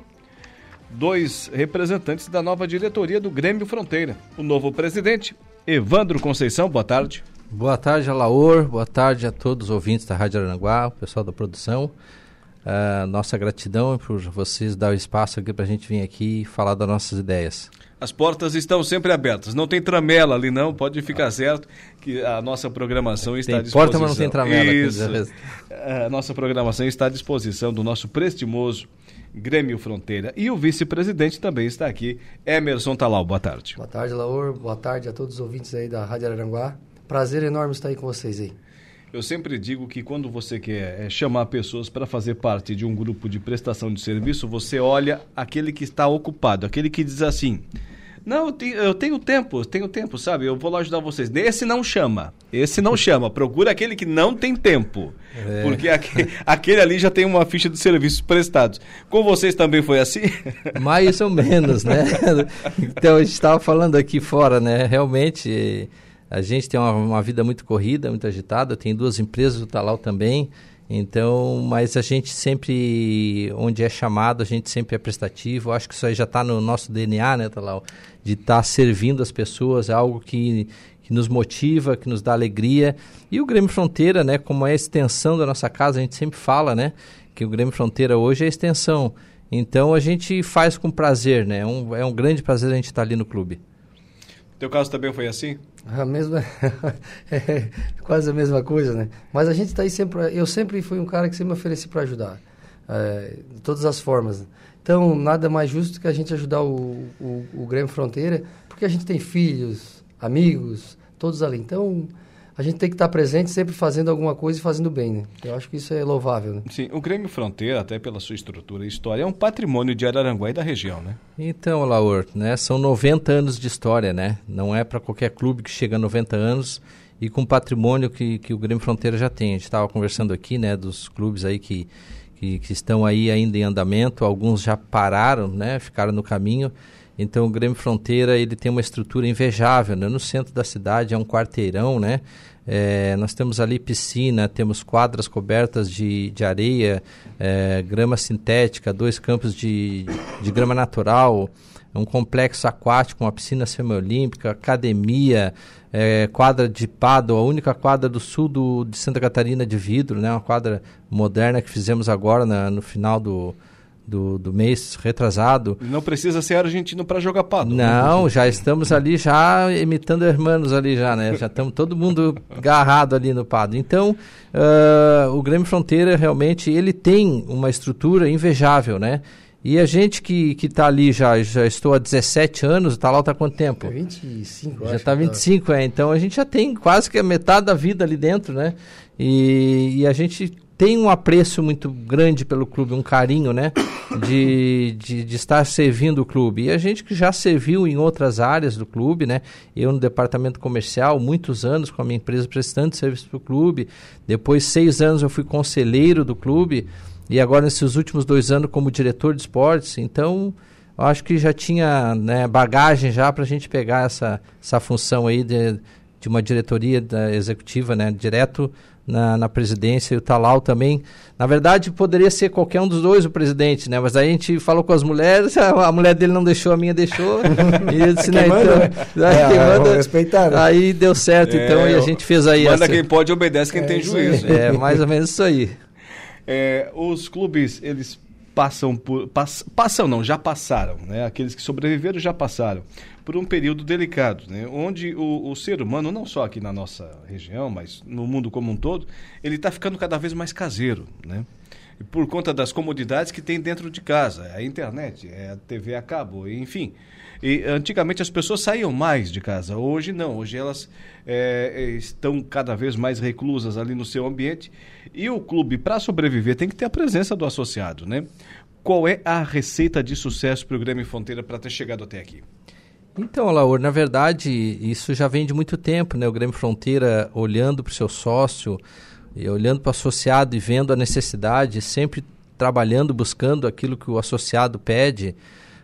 dois representantes da nova diretoria do Grêmio Fronteira. O novo presidente, Evandro Conceição, boa tarde. Boa tarde, Alaor. Boa tarde a todos os ouvintes da Rádio Aranguá, o pessoal da produção. Uh, nossa gratidão por vocês dar o espaço aqui para a gente vir aqui e falar das nossas ideias. As portas estão sempre abertas. Não tem tramela ali, não. Pode ficar certo que a nossa programação está tem à disposição. Porta, mas não tem tramela. Isso. A nossa programação está à disposição do nosso prestimoso Grêmio Fronteira. E o vice-presidente também está aqui, Emerson Talal. Boa tarde. Boa tarde, Laur. Boa tarde a todos os ouvintes aí da Rádio Aranguá. Prazer enorme estar aí com vocês aí. Eu sempre digo que quando você quer é, chamar pessoas para fazer parte de um grupo de prestação de serviço, você olha aquele que está ocupado, aquele que diz assim: Não, eu tenho, eu tenho tempo, eu tenho tempo, sabe? Eu vou lá ajudar vocês. Esse não chama. Esse não chama. Procura aquele que não tem tempo. É. Porque aquele, (laughs) aquele, ali já tem uma ficha de serviços prestados. Com vocês também foi assim? (laughs) Mais ou menos, né? (laughs) Então, a gente estava falando aqui fora, né? Realmente a gente tem uma, uma, vida muito corrida, muito agitada. Tenho duas empresas, o Talal também. Então, mas a gente sempre, onde é chamado, a gente sempre é prestativo. Acho que isso aí já está no nosso DNA, né, Talal? De estar tá servindo as pessoas, é algo que, que nos motiva, que nos dá alegria. E o Grêmio Fronteira, né, como é a extensão da nossa casa, a gente sempre fala, né, que o Grêmio Fronteira hoje é a extensão. Então a gente faz com prazer, né? É um, é um grande prazer a gente estar tá ali no clube. Teu caso também foi assim? A mesma, é, (laughs) quase a mesma coisa, né? Mas a gente está aí sempre. Eu sempre fui um cara que sempre me ofereci para ajudar, é, de todas as formas. Então, nada mais justo que a gente ajudar o, o, o Grêmio Fronteira, porque a gente tem filhos, amigos, todos ali. Então, a gente tem que estar presente sempre fazendo alguma coisa e fazendo bem, né? Eu acho que isso é louvável, né? Sim, o Grêmio Fronteira, até pela sua estrutura e história, é um patrimônio de Araranguá e da região, né? Então, Laur, né, são 90 anos de história, né? Não é para qualquer clube que chega a 90 anos e com o patrimônio que, que o Grêmio Fronteira já tem. A gente estava conversando aqui, né, dos clubes aí que, que, que, estão aí ainda em andamento, alguns já pararam, né, ficaram no caminho. Então o Grêmio Fronteira ele tem uma estrutura invejável, né? no centro da cidade é um quarteirão, né? É, nós temos ali piscina, temos quadras cobertas de, de areia, é, grama sintética, dois campos de, de grama natural, um complexo aquático, uma piscina semiolímpica, academia, é, quadra de pádel, a única quadra do sul do, de Santa Catarina de vidro, né? uma quadra moderna que fizemos agora na, no final do, do, do mês retrasado. Não precisa ser argentino para jogar pádel. Né? Não, já estamos ali já imitando hermanos ali já, né? Já estamos todo mundo agarrado ali no pádel. Então, uh, o Grêmio Fronteira realmente ele tem uma estrutura invejável, né? E a gente que que está ali já já estou há 17 anos, está lá está quanto tempo? 25, Já está 25, tá. é. Então a gente já tem quase que a metade da vida ali dentro, né? E, e a gente tem um apreço muito grande pelo clube, um carinho, né? De, de, de, estar servindo o clube. E a gente que já serviu em outras áreas do clube, né? Eu no departamento comercial, muitos anos com a minha empresa prestando serviço para o clube. Depois, seis anos, eu fui conselheiro do clube. E agora, nesses últimos dois anos, como diretor de esportes. Então, eu acho que já tinha né, bagagem já para a gente pegar essa, essa função aí de, de uma diretoria da executiva, né? Direto na, na presidência e o Talal também. Na verdade, poderia ser qualquer um dos dois o presidente, né? Mas aí a gente falou com as mulheres, (laughs) a, mulher dele não deixou, a minha deixou. (laughs) e disse, né, (laughs) então, é, quem manda, respeitar, né? Aí deu certo, é, então, e a gente fez aí. Manda essa... quem pode, obedece quem é, tem juízo. É, mais ou menos isso aí. É, os clubes, eles passam por. Pass, passam não, já passaram, né? Aqueles que sobreviveram já passaram por um período delicado, né? onde o, o ser humano, não só aqui na nossa região, mas no mundo como um todo, ele está ficando cada vez mais caseiro, né? por conta das comodidades que tem dentro de casa, é a internet, é a TV a cabo, enfim. E antigamente as pessoas saíam mais de casa, hoje não, hoje elas é, estão cada vez mais reclusas ali no seu ambiente. E o clube, para sobreviver, tem que ter a presença do associado, né? Qual é a receita de sucesso para o Grêmio Fronteira para ter chegado até aqui? Então, Laur, na verdade, isso já vem de muito tempo, né? O Grêmio Fronteira olhando para o seu sócio, e olhando para o associado e vendo a necessidade, sempre trabalhando, buscando aquilo que o associado pede.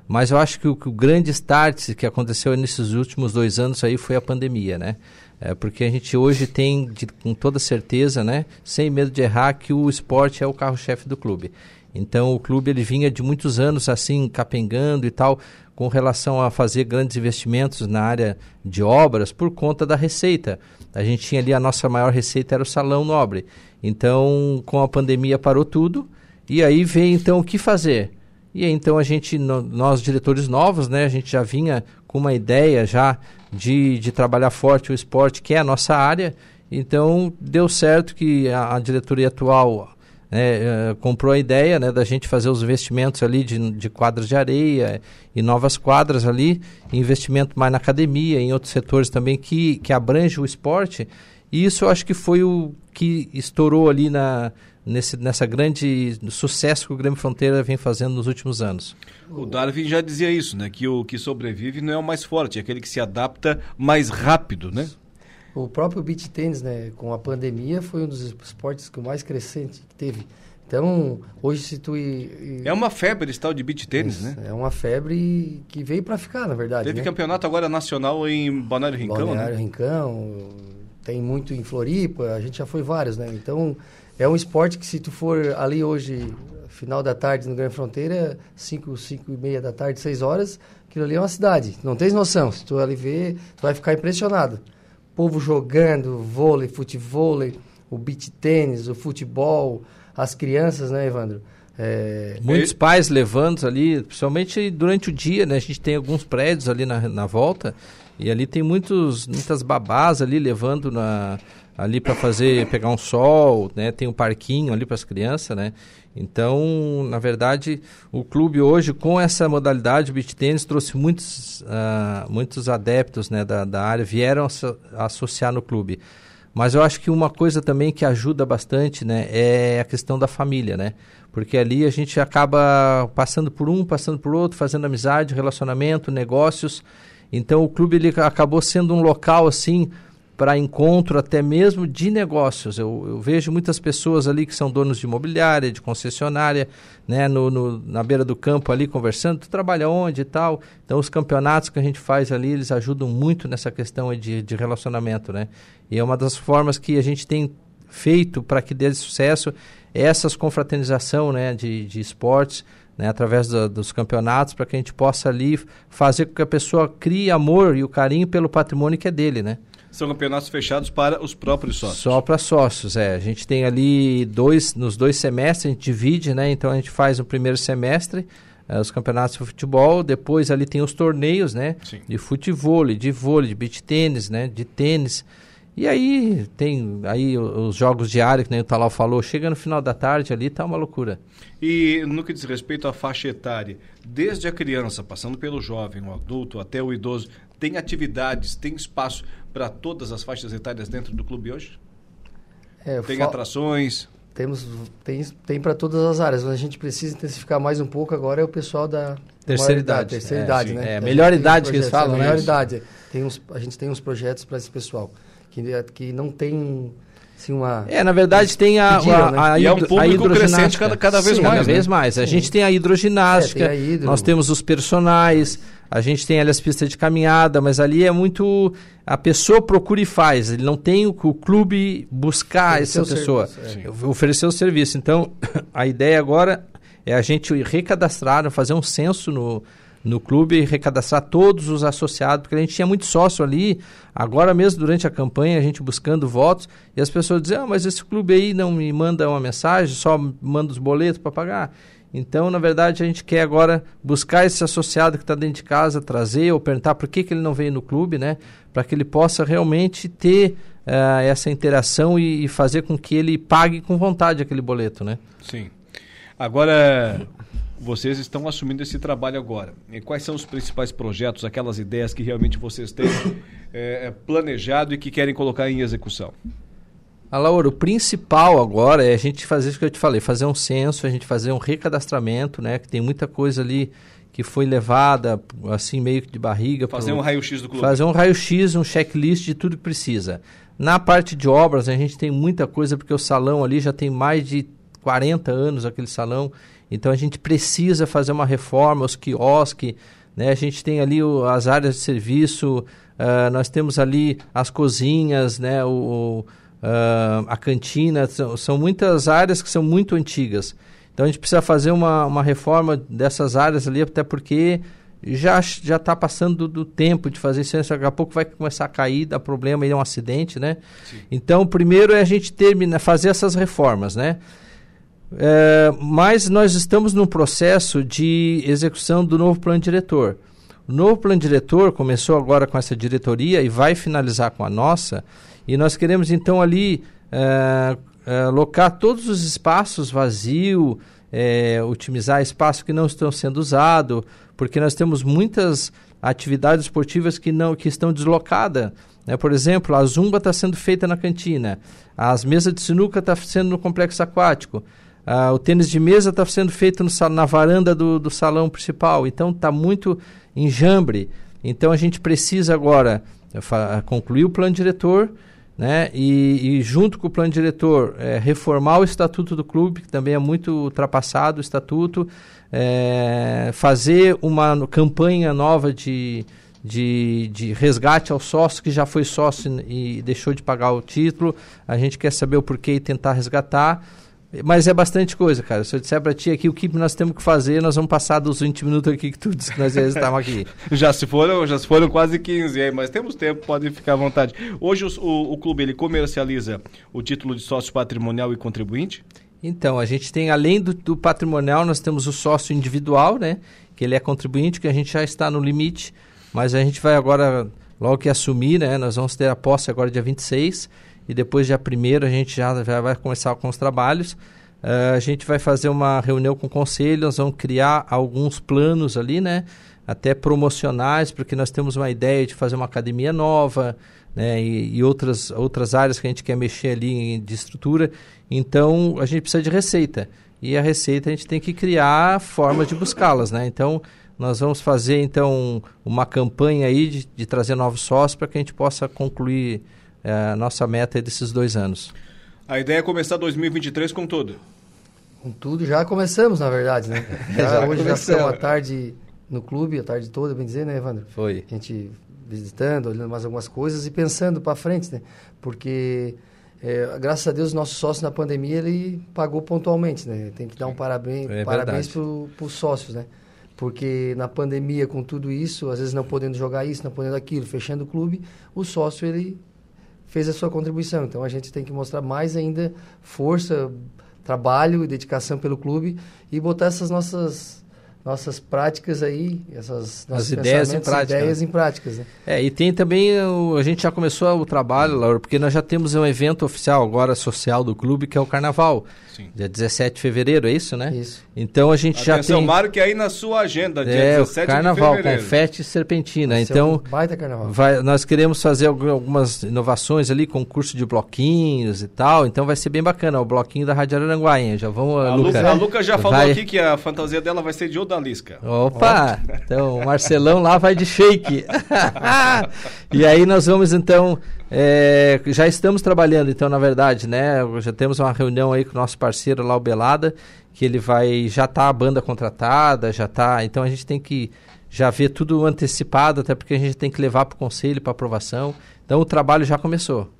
Mas eu acho que o, que o grande start que aconteceu nesses últimos dois anos aí foi a pandemia, né? É porque a gente hoje tem, de, com toda certeza, né, sem medo de errar, que o esporte é o carro-chefe do clube. Então o clube ele vinha de muitos anos assim capengando e tal, com relação a fazer grandes investimentos na área de obras por conta da receita. A gente tinha ali a nossa maior receita era o salão nobre. Então, com a pandemia parou tudo e aí veio então o que fazer. E então a gente, nós diretores novos, né, a gente já vinha com uma ideia já de, de trabalhar forte o esporte, que é a nossa área. Então deu certo que a, a diretoria atual é, é, comprou a ideia né, da gente fazer os investimentos ali de, de quadras de areia e novas quadras ali, investimento mais na academia, em outros setores também que, que abrange o esporte. E isso eu acho que foi o que estourou ali na, nesse, nessa grande sucesso que o Grêmio Fronteira vem fazendo nos últimos anos. O Darwin já dizia isso, né? Que o que sobrevive não é o mais forte, é aquele que se adapta mais rápido, né? O próprio beach tênis, né, com a pandemia, foi um dos esportes que mais crescente que teve. Então, hoje se tu... É uma febre esse tal de beach tênis, né? É uma febre que veio para ficar, na verdade. Teve né? campeonato agora nacional em Balneário Rincão, Balneário né? Rincão, tem muito em Floripa, a gente já foi vários, né? Então, é um esporte que se tu for ali hoje, final da tarde no Grande Fronteira, 5, 5 e meia da tarde, 6 horas, aquilo ali é uma cidade. Não tens noção. Se tu ali ver, tu vai ficar impressionado povo jogando vôlei, futebol, o beach tênis, o futebol, as crianças, né, Evandro? É... Muitos pais levando ali, principalmente durante o dia, né? A gente tem alguns prédios ali na, na volta e ali tem muitos, muitas babás ali levando na, ali para fazer pegar um sol, né? Tem um parquinho ali para as crianças, né? Então, na verdade, o clube hoje, com essa modalidade, beach tênis, trouxe muitos, uh, muitos adeptos né, da, da área, vieram associar no clube. Mas eu acho que uma coisa também que ajuda bastante né, é a questão da família, né? Porque ali a gente acaba passando por um, passando por outro, fazendo amizade, relacionamento, negócios. Então o clube ele acabou sendo um local assim para encontro até mesmo de negócios. Eu, eu, vejo muitas pessoas ali que são donos de imobiliária, de concessionária, né, no, no, na beira do campo ali conversando, tu trabalha onde e tal. Então os campeonatos que a gente faz ali, eles ajudam muito nessa questão de, de relacionamento, né? E é uma das formas que a gente tem feito para que dê sucesso essas confraternização né, de, de esportes, né, através do, dos campeonatos, para que a gente possa ali fazer com que a pessoa crie amor e o carinho pelo patrimônio que é dele, né? São campeonatos fechados para os próprios sócios. Só para sócios, é. A gente tem ali dois, nos dois semestres, a gente divide, né? Então a gente faz o primeiro semestre, é, os campeonatos de futebol, depois ali tem os torneios, né? Sim. De futebol, de vôlei, de beach tênis, né? De tênis. E aí tem aí os jogos diários, que nem o Talal falou, chega no final da tarde ali, tá uma loucura. E no que diz respeito à faixa etária, desde a criança, passando pelo jovem, o adulto até o idoso, tem atividades, tem espaço para todas as faixas etárias dentro do clube hoje? É, tem atrações? Temos, tem, tem para todas as áreas. A gente precisa intensificar mais um pouco agora é o pessoal da terceira idade. Terceira é, idade, né? É, melhor idade que eles falam, é, né? Melhor idade. Tem uns, a gente tem uns projetos para esse pessoal que, que não tem Sim, uma... É, na verdade tem a, Pediram, a, né? a, a, e é um público crescente cada, cada vez Sim, mais. Cada né? vez mais. A Sim. gente tem a hidroginástica, é, tem a nós temos os personagens, a gente tem ali as pistas de caminhada, mas ali é muito. A pessoa procura e faz. Ele não tem o, o clube buscar essa pessoa, serviço, é. oferecer o serviço. Então, (coughs) a ideia agora é a gente recadastrar, fazer um censo no, no clube e recadastrar todos os associados, porque a gente tinha muito sócio ali, agora mesmo durante a campanha, a gente buscando votos, e as pessoas diziam, ah, mas esse clube aí não me manda uma mensagem, só manda os boletos para pagar. Então, na verdade, a gente quer agora buscar esse associado que está dentro de casa, trazer ou perguntar por que, que ele não veio no clube, né? Para que ele possa realmente ter uh, essa interação e, e fazer com que ele pague com vontade aquele boleto, né? Sim. Agora, vocês estão assumindo esse trabalho agora. E quais são os principais projetos, aquelas ideias que realmente vocês têm é, planejado e que querem colocar em execução? A Laura, o principal agora é a gente fazer isso que eu te falei, fazer um censo, a gente fazer um recadastramento, né? Que tem muita coisa ali que foi levada assim meio que de barriga. Fazer pro, um raio-x do clube. Fazer um raio-x, um checklist de tudo que precisa. Na parte de obras, a gente tem muita coisa, porque o salão ali já tem mais de 40 anos, aquele salão. Então a gente precisa fazer uma reforma, os quiosques, né? A gente tem ali o, as áreas de serviço, uh, nós temos ali as cozinhas, né? O, o uh, a cantina, são, são, muitas áreas que são muito antigas. Então a gente precisa fazer uma, uma reforma dessas áreas ali, até porque já já está passando do, do, tempo de fazer isso, daqui a pouco vai começar a cair, dá problema, é um acidente, né? Sim. Então, primeiro é a gente terminar, fazer essas reformas, né? É, mas nós estamos num processo de execução do novo plano diretor. O novo plano diretor começou agora com essa diretoria e vai finalizar com a nossa. E nós queremos então ali é, é, alocar todos os espaços vazios, é, otimizar espaços que não estão sendo usados, porque nós temos muitas atividades esportivas que não que estão deslocadas. Né? Por exemplo, a zumba está sendo feita na cantina, as mesas de sinuca estão tá sendo no complexo aquático. Ah, o tênis de mesa está sendo feito no, na varanda do, do salão principal, então está muito enjambre. Então a gente precisa agora eh, concluir o plano diretor né? E, e, junto com o plano diretor é, reformar o estatuto do clube, que também é muito ultrapassado o estatuto, é, fazer uma campanha nova de, de, de resgate ao sócio que já foi sócio e deixou de pagar o título. A gente quer saber o porquê e tentar resgatar. Mas é bastante coisa, cara. Se eu disser para ti aqui o que nós temos que fazer, nós vamos passar dos 20 minutos aqui que tu disse que nós estamos aqui. (laughs) já se foram, já se foram quase 15 aí, mas temos tempo, podem ficar à vontade. Hoje o, o, o clube ele comercializa o título de sócio patrimonial e contribuinte? Então, a gente tem, além do, do, patrimonial, nós temos o sócio individual, né? Que ele é contribuinte, que a gente já está no limite, mas a gente vai agora, logo que assumir, né? Nós vamos ter a posse agora dia 26 e depois dia 1 a gente já, vai começar com os trabalhos. Uh, a gente vai fazer uma reunião com o conselho, nós vamos criar alguns planos ali, né? Até promocionais, porque nós temos uma ideia de fazer uma academia nova, né? E, e outras, outras áreas que a gente quer mexer ali de estrutura. Então, a gente precisa de receita. E a receita a gente tem que criar formas de buscá-las, né? Então, nós vamos fazer, então, uma campanha aí de, de trazer novos sócios para que a gente possa concluir a nossa meta é desses dois anos. A ideia é começar 2023 com tudo. Com tudo, já começamos, na verdade, né? (laughs) Já, Já hoje já começamos. ficamos a tarde no clube, a tarde toda, bem dizer, né, Evandro? Foi. A gente visitando, olhando mais algumas coisas e pensando para frente, né? Porque, é, graças a Deus, o nosso sócio na pandemia, ele pagou pontualmente, né? Tem que dar um parabéns, É parabéns para os sócios, né? Porque na pandemia, com tudo isso, às vezes não podendo jogar isso, não podendo aquilo, fechando o clube, o sócio, ele fez a sua contribuição. Então, a gente tem que mostrar mais ainda força, trabalho e dedicação pelo clube e botar essas nossas nossas práticas aí, essas nossos ideias em pensamentos, prática, ideias né? em práticas, né? É, e tem também, o- a gente já começou o trabalho, Laura, porque nós já temos um evento oficial agora, social do clube, que é o Carnaval. Sim. Dia 17 de fevereiro, é isso, né? Isso. Então a gente já Atenção, tem... marque aí na sua agenda, dia É, 17 o Carnaval, de fevereiro. confete e serpentina. Vai Então, um baita carnaval. vai- nós queremos fazer algu- algumas inovações ali, concurso de bloquinhos e tal. Então vai ser bem bacana, o bloquinho da Rádio hein? Já vamos, A Luca. Luca, a Luca já falou Vai- aqui que a fantasia dela vai ser de odalisca. Opa! Então, o Marcelão lá vai de shake. (laughs) e aí nós vamos então. é, já estamos trabalhando, então, na verdade, né? Já temos uma reunião aí com o nosso parceiro lá, o Belada, que ele vai. Já tá a banda contratada, já tá. Então a gente tem que já ver tudo antecipado, até porque a gente tem que levar para o conselho, para aprovação. Então o trabalho já começou.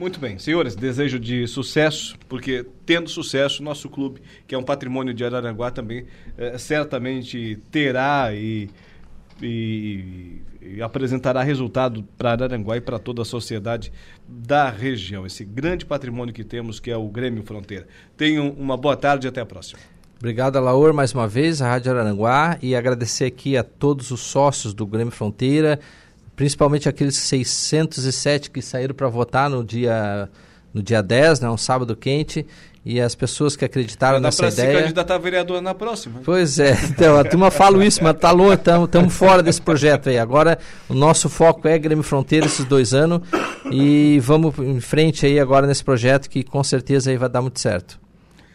Muito bem, senhores, desejo de sucesso, porque tendo sucesso, nosso clube, que é um patrimônio de Araranguá, também eh, certamente terá e, e- e apresentará resultado para Araranguá e para toda a sociedade da região. Esse grande patrimônio que temos, que é o Grêmio Fronteira. Tenham uma boa tarde e até a próxima. Obrigado, Alaor, mais uma vez, a Rádio Araranguá, e agradecer aqui a todos os sócios do Grêmio Fronteira, principalmente aqueles 607 que saíram para votar no dia, no dia 10, né, um sábado quente, e as pessoas que acreditaram nessa ideia. candidatar a vereador na próxima. Pois é, então a turma fala isso, mas tá longe, estamos fora desse projeto aí. Agora o nosso foco é Grêmio Fronteira esses dois anos e vamos em frente aí agora nesse projeto que com certeza aí vai dar muito certo.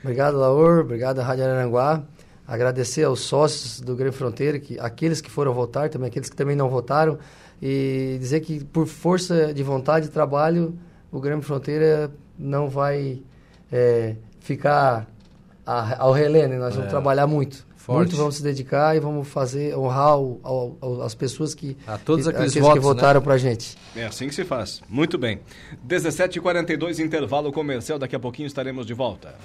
Obrigado, Laor. Obrigado, Rádio Aranguá. Agradecer aos sócios do Grêmio Fronteira, que, aqueles que foram votar, também aqueles que também não votaram, e dizer que por força de vontade e trabalho, o Grêmio Fronteira não vai é, ficar a- ao relé, né? Nós vamos É. trabalhar muito. Forte. Muito vamos se dedicar e vamos fazer, honrar o- ao- ao- as pessoas que, A todos que- aqueles que votos, votaram né? pra gente. É assim que se faz. Muito bem. 17h42, intervalo comercial. Daqui a pouquinho estaremos de volta.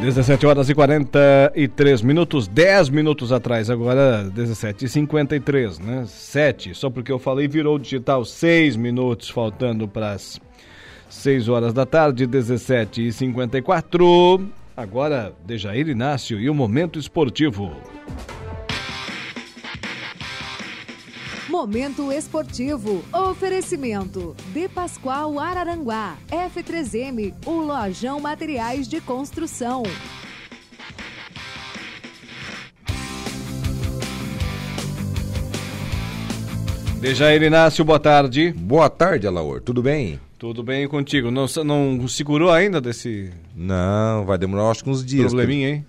Dezessete horas e 43 minutos, 10 minutos atrás, agora 17h53, né? 7, só porque eu falei virou digital, 6 minutos faltando para as 6 horas da tarde, 17h54. Agora, Dejair Inácio e o Momento Esportivo. Momento esportivo. Oferecimento. De Pascoal Araranguá. F3M. O Lojão Materiais de Construção. Dejair Inácio, boa tarde. Boa tarde, Alaor. Tudo bem? Tudo bem contigo? Não, não segurou ainda desse Não, vai demorar acho que uns dias. probleminha, hein?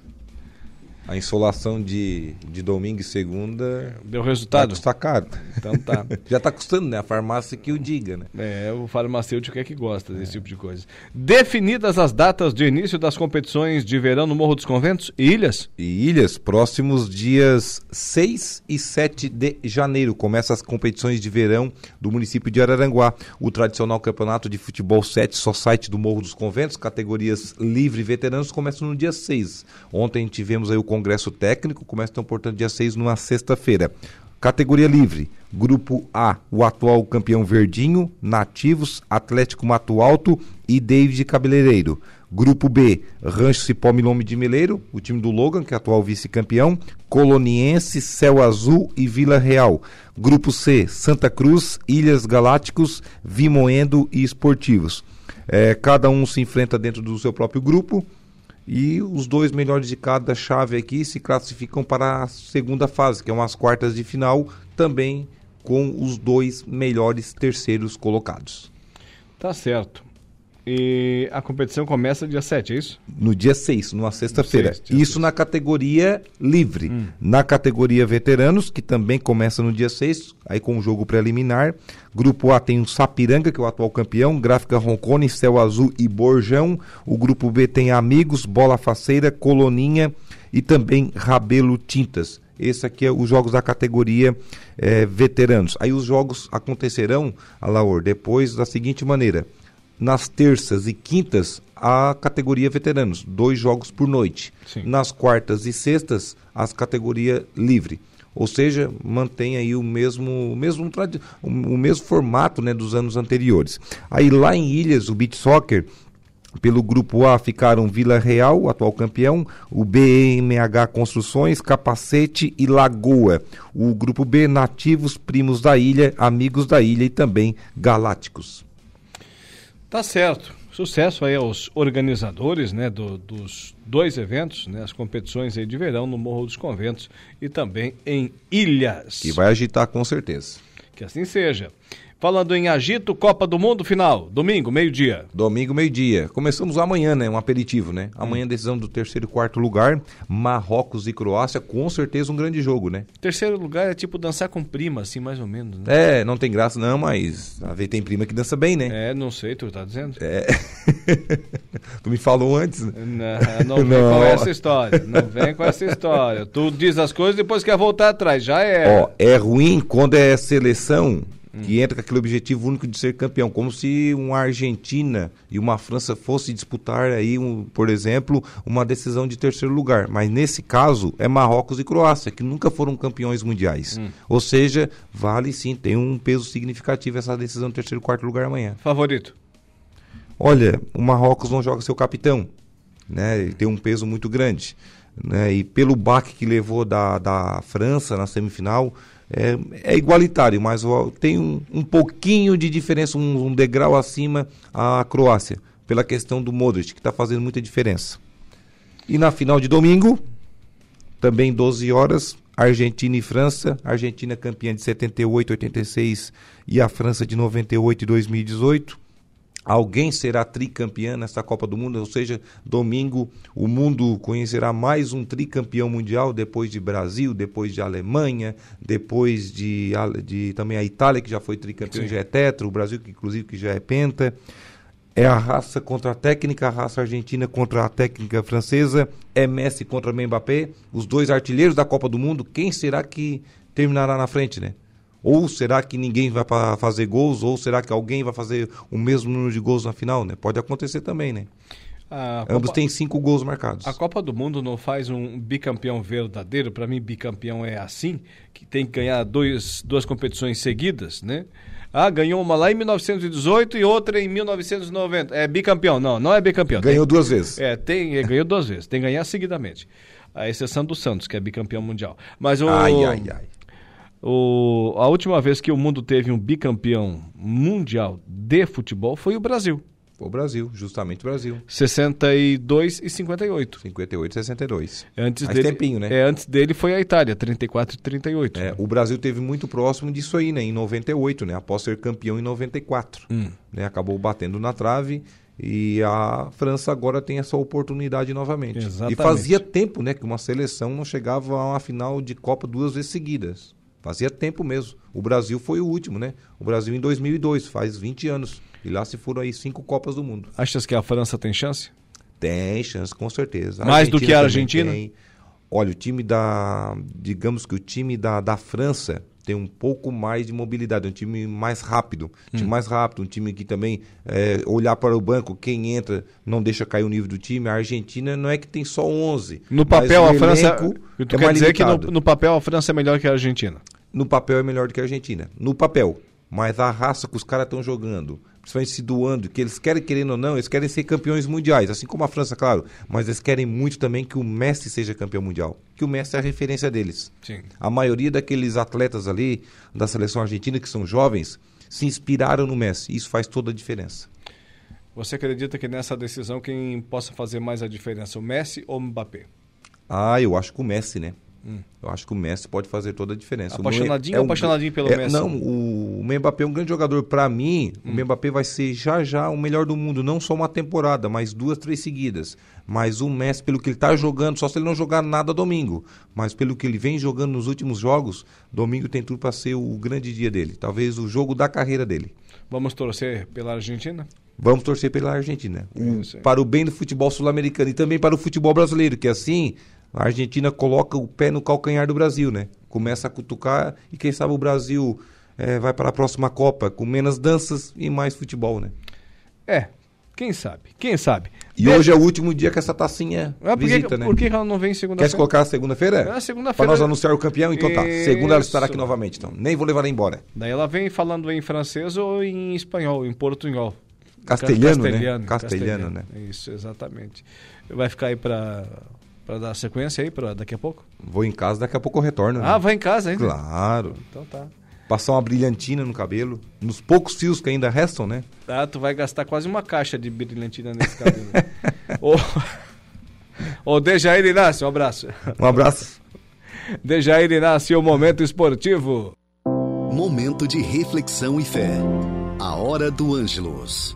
A insolação de, de domingo e segunda. Deu resultado? Vai custar caro. Então tá. (laughs) Já tá custando, né? A farmácia que o diga, né? É, o farmacêutico é que gosta desse tipo de coisa. Definidas as datas de início das competições de verão no Morro dos Conventos e Ilhas? E Ilhas, próximos dias 6 e 7 de janeiro, começam as competições de verão do município de Araranguá. O tradicional campeonato de futebol 7 Society do Morro dos Conventos, categorias livre e veteranos, começam no dia 6. Ontem tivemos aí o congresso técnico, começa então, portanto, dia 6, numa sexta-feira. Categoria livre, Grupo A, o atual campeão Verdinho, Nativos, Atlético Mato Alto e David Cabeleireiro. Grupo B, Rancho Cipó Milome de Meleiro, o time do Logan, que é atual vice-campeão, Coloniense, Céu Azul e Vila Real. Grupo C, Santa Cruz, Ilhas Galácticos, Vimoendo e Esportivos. É, cada um se enfrenta dentro do seu próprio grupo e os dois melhores de cada chave aqui se classificam para a segunda fase, que é umas quartas de final, também com os dois melhores terceiros colocados. Tá certo. E a competição começa dia 7, é isso? No dia 6, numa sexta-feira. Isso na categoria livre. Hum. Na categoria veteranos, que também começa no dia 6, aí com o jogo preliminar. Grupo A tem o Sapiranga, que é o atual campeão, Gráfica Roncone, Céu Azul e Borjão. O grupo B tem Amigos, Bola Faceira, Coloninha e também Rabelo Tintas. Esse aqui é os jogos da categoria eh, veteranos. Aí os jogos acontecerão, Alaor, depois da seguinte maneira. Nas terças e quintas, a categoria veteranos, dois jogos por noite. Sim. Nas quartas e sextas, as categoria livre. Ou seja, mantém aí o mesmo, o mesmo, o mesmo formato né, dos anos anteriores. Aí lá em Ilhas, o Beach Soccer, pelo grupo A ficaram Vila Real, o atual campeão, o BMH Construções, Capacete e Lagoa. O grupo B, Nativos, Primos da Ilha, Amigos da Ilha e também Galácticos. Tá certo. Sucesso aí aos organizadores né, do- dos dois eventos, né, as competições aí de verão no Morro dos Conventos e também em Ilhas. Que vai agitar com certeza. Que assim seja. Falando em agito, Copa do Mundo final, domingo, meio-dia. Domingo, meio-dia. Começamos amanhã, né? Um aperitivo, né? Hum. Amanhã, decisão do terceiro e quarto lugar. Marrocos e Croácia, com certeza um grande jogo, né? Terceiro lugar é tipo dançar com prima, assim, mais ou menos. Né? É, não tem graça não, mas a ver tem prima que dança bem, né? É, não sei, tu tá dizendo? É. (laughs) tu me falou antes, né? Não, não vem com (laughs) essa história. Não vem com essa história. Tu diz as coisas e depois quer voltar atrás. Já é. Ó, é ruim quando é seleção que entra com aquele objetivo único de ser campeão, como se uma Argentina e uma França fosse disputar aí, um, por exemplo, uma decisão de terceiro lugar. Mas nesse caso é Marrocos e Croácia, que nunca foram campeões mundiais. Ou seja, vale sim, tem um peso significativo essa decisão de terceiro e quarto lugar amanhã. Favorito. Olha, o Marrocos não joga seu capitão, né? Ele tem um peso muito grande, né? E pelo baque que levou da, da França na semifinal, é, é igualitário, mas tem um, um pouquinho de diferença, um, um degrau acima a Croácia, pela questão do Modric, que está fazendo muita diferença. E na final de domingo, também 12 horas, Argentina e França. Argentina campeã de 78, 86 e a França de 98 e 2018. Alguém será tricampeã nesta Copa do Mundo, ou seja, domingo o mundo conhecerá mais um tricampeão mundial depois de Brasil, depois de Alemanha, depois de, de também a Itália que já foi tricampeão, Sim. já é tetra, o Brasil que inclusive que já é penta. É a raça contra a técnica, a raça argentina contra a técnica francesa, é Messi contra Mbappé, os dois artilheiros da Copa do Mundo. Quem será que terminará na frente, né? Ou será que ninguém vai para fazer gols? Ou será que alguém vai fazer o mesmo número de gols na final, né? Pode acontecer também, né? A Ambos Copa- têm cinco gols marcados. A Copa do Mundo não faz um bicampeão verdadeiro. Para mim, bicampeão é assim, que tem que ganhar dois, duas competições seguidas, né? Ah, ganhou uma lá em 1918 e outra em 1990. É bicampeão. Não, não é bicampeão. Ganhou Tem- duas vezes. É, tem, é, ganhou duas vezes. Tem que ganhar seguidamente. A exceção do Santos, que é bicampeão mundial. Mas o, Ai, ai, ai. O- a última vez que o mundo teve um bicampeão mundial de futebol foi o Brasil. Foi o Brasil, justamente o Brasil. 62 e 58. 58 e 62. Antes Faz dele, tempinho, né? É, antes dele foi a Itália, 34 e 38. É, o Brasil teve muito próximo disso aí, né? Em 98, né? Após ser campeão em 94. Hum. Né? Acabou batendo na trave e a França agora tem essa oportunidade novamente. Exatamente. E fazia tempo, né? Que uma seleção não chegava a uma final de Copa duas vezes seguidas. Fazia tempo mesmo. O Brasil foi o último, né? O Brasil em 2002, faz 20 anos. E lá se foram aí cinco Copas do Mundo. Achas que a França tem chance? Tem chance, com certeza. Mais do que a Argentina? tem. Olha, o time da. Digamos que o time da, da França um pouco mais de mobilidade, um time mais rápido. Um time Hum. mais rápido, um time que também é, olhar para o banco, quem entra não deixa cair o nível do time. A Argentina não é que tem só 11. No papel, a França. Tu é quer dizer que no, limitado. no papel a França é melhor que a Argentina? No papel é melhor do que a Argentina. No papel. Mas a raça que os caras estão jogando, principalmente se doando, que eles querem, querendo ou não, eles querem ser campeões mundiais, assim como a França, claro. Mas eles querem muito também que o Messi seja campeão mundial. Que o Messi é a referência deles. Sim. A maioria daqueles atletas ali, da seleção argentina, que são jovens, se inspiraram no Messi. Isso faz toda a diferença. Você acredita que nessa decisão quem possa fazer mais a diferença, o Messi ou o Mbappé? Ah, eu acho que o Messi, né? Eu acho que o Messi pode fazer toda a diferença. Apaixonadinho é ou apaixonadinho pelo é, Messi? Não, o, o Mbappé é um grande jogador. Para mim, Hum. o Mbappé vai ser já já o melhor do mundo. Não só uma temporada, mas duas, três seguidas. Mas o Messi, pelo que ele tá jogando, só se ele não jogar nada domingo. Mas pelo que ele vem jogando nos últimos jogos, domingo tem tudo para ser o grande dia dele. Talvez o jogo da carreira dele. Vamos torcer pela Argentina? Vamos torcer pela Argentina. Isso aí. para o bem do futebol sul-americano e também para o futebol brasileiro, que assim a Argentina coloca o pé no calcanhar do Brasil, né? Começa a cutucar e quem sabe o Brasil eh, vai para a próxima Copa com menos danças e mais futebol, né? É, quem sabe? Quem sabe? E hoje é o último dia que essa tacinha Ah, por que- visita, né? por que ela não vem segunda-feira? Quer se colocar segunda-feira? É, segunda-feira. Para nós anunciar o campeão? Então tá. Segunda ela estará aqui novamente, então. Nem vou levar ela embora. Daí ela vem falando em francês ou em espanhol, em portunhol. Castelhano, né? Castelhano, né? Isso, exatamente. Vai ficar aí pra, pra dar sequência aí pra daqui a pouco? Vou em casa, daqui a pouco eu retorno. né? Ah, vai em casa ainda? Claro. Então tá. Passar uma brilhantina no cabelo. Nos poucos fios que ainda restam, né? Ah, tu vai gastar quase uma caixa de brilhantina nesse cabelo. (laughs) Ô, ô Dejair Inácio, um abraço. Um abraço. Dejair Inácio, o Momento Esportivo. Momento de reflexão e fé. A hora do Ângelos.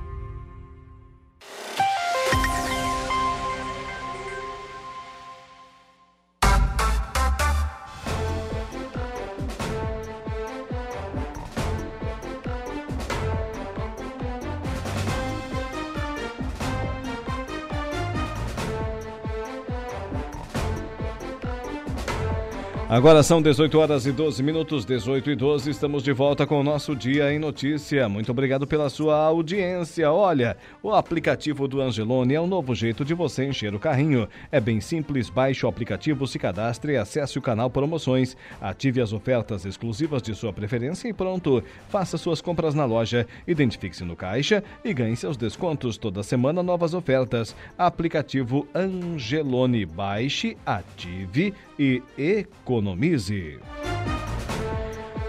Agora são 18 horas e 12 minutos, 18 e 12. Estamos de volta com o nosso Dia em Notícia. Muito obrigado pela sua audiência. Olha, o aplicativo do Angelone é um novo jeito de você encher o carrinho. É bem simples, baixe o aplicativo, se cadastre, acesse o canal Promoções, ative as ofertas exclusivas de sua preferência e pronto. Faça suas compras na loja, identifique-se no caixa e ganhe seus descontos. Toda semana novas ofertas. Aplicativo Angelone. Baixe, ative e economize. Economize.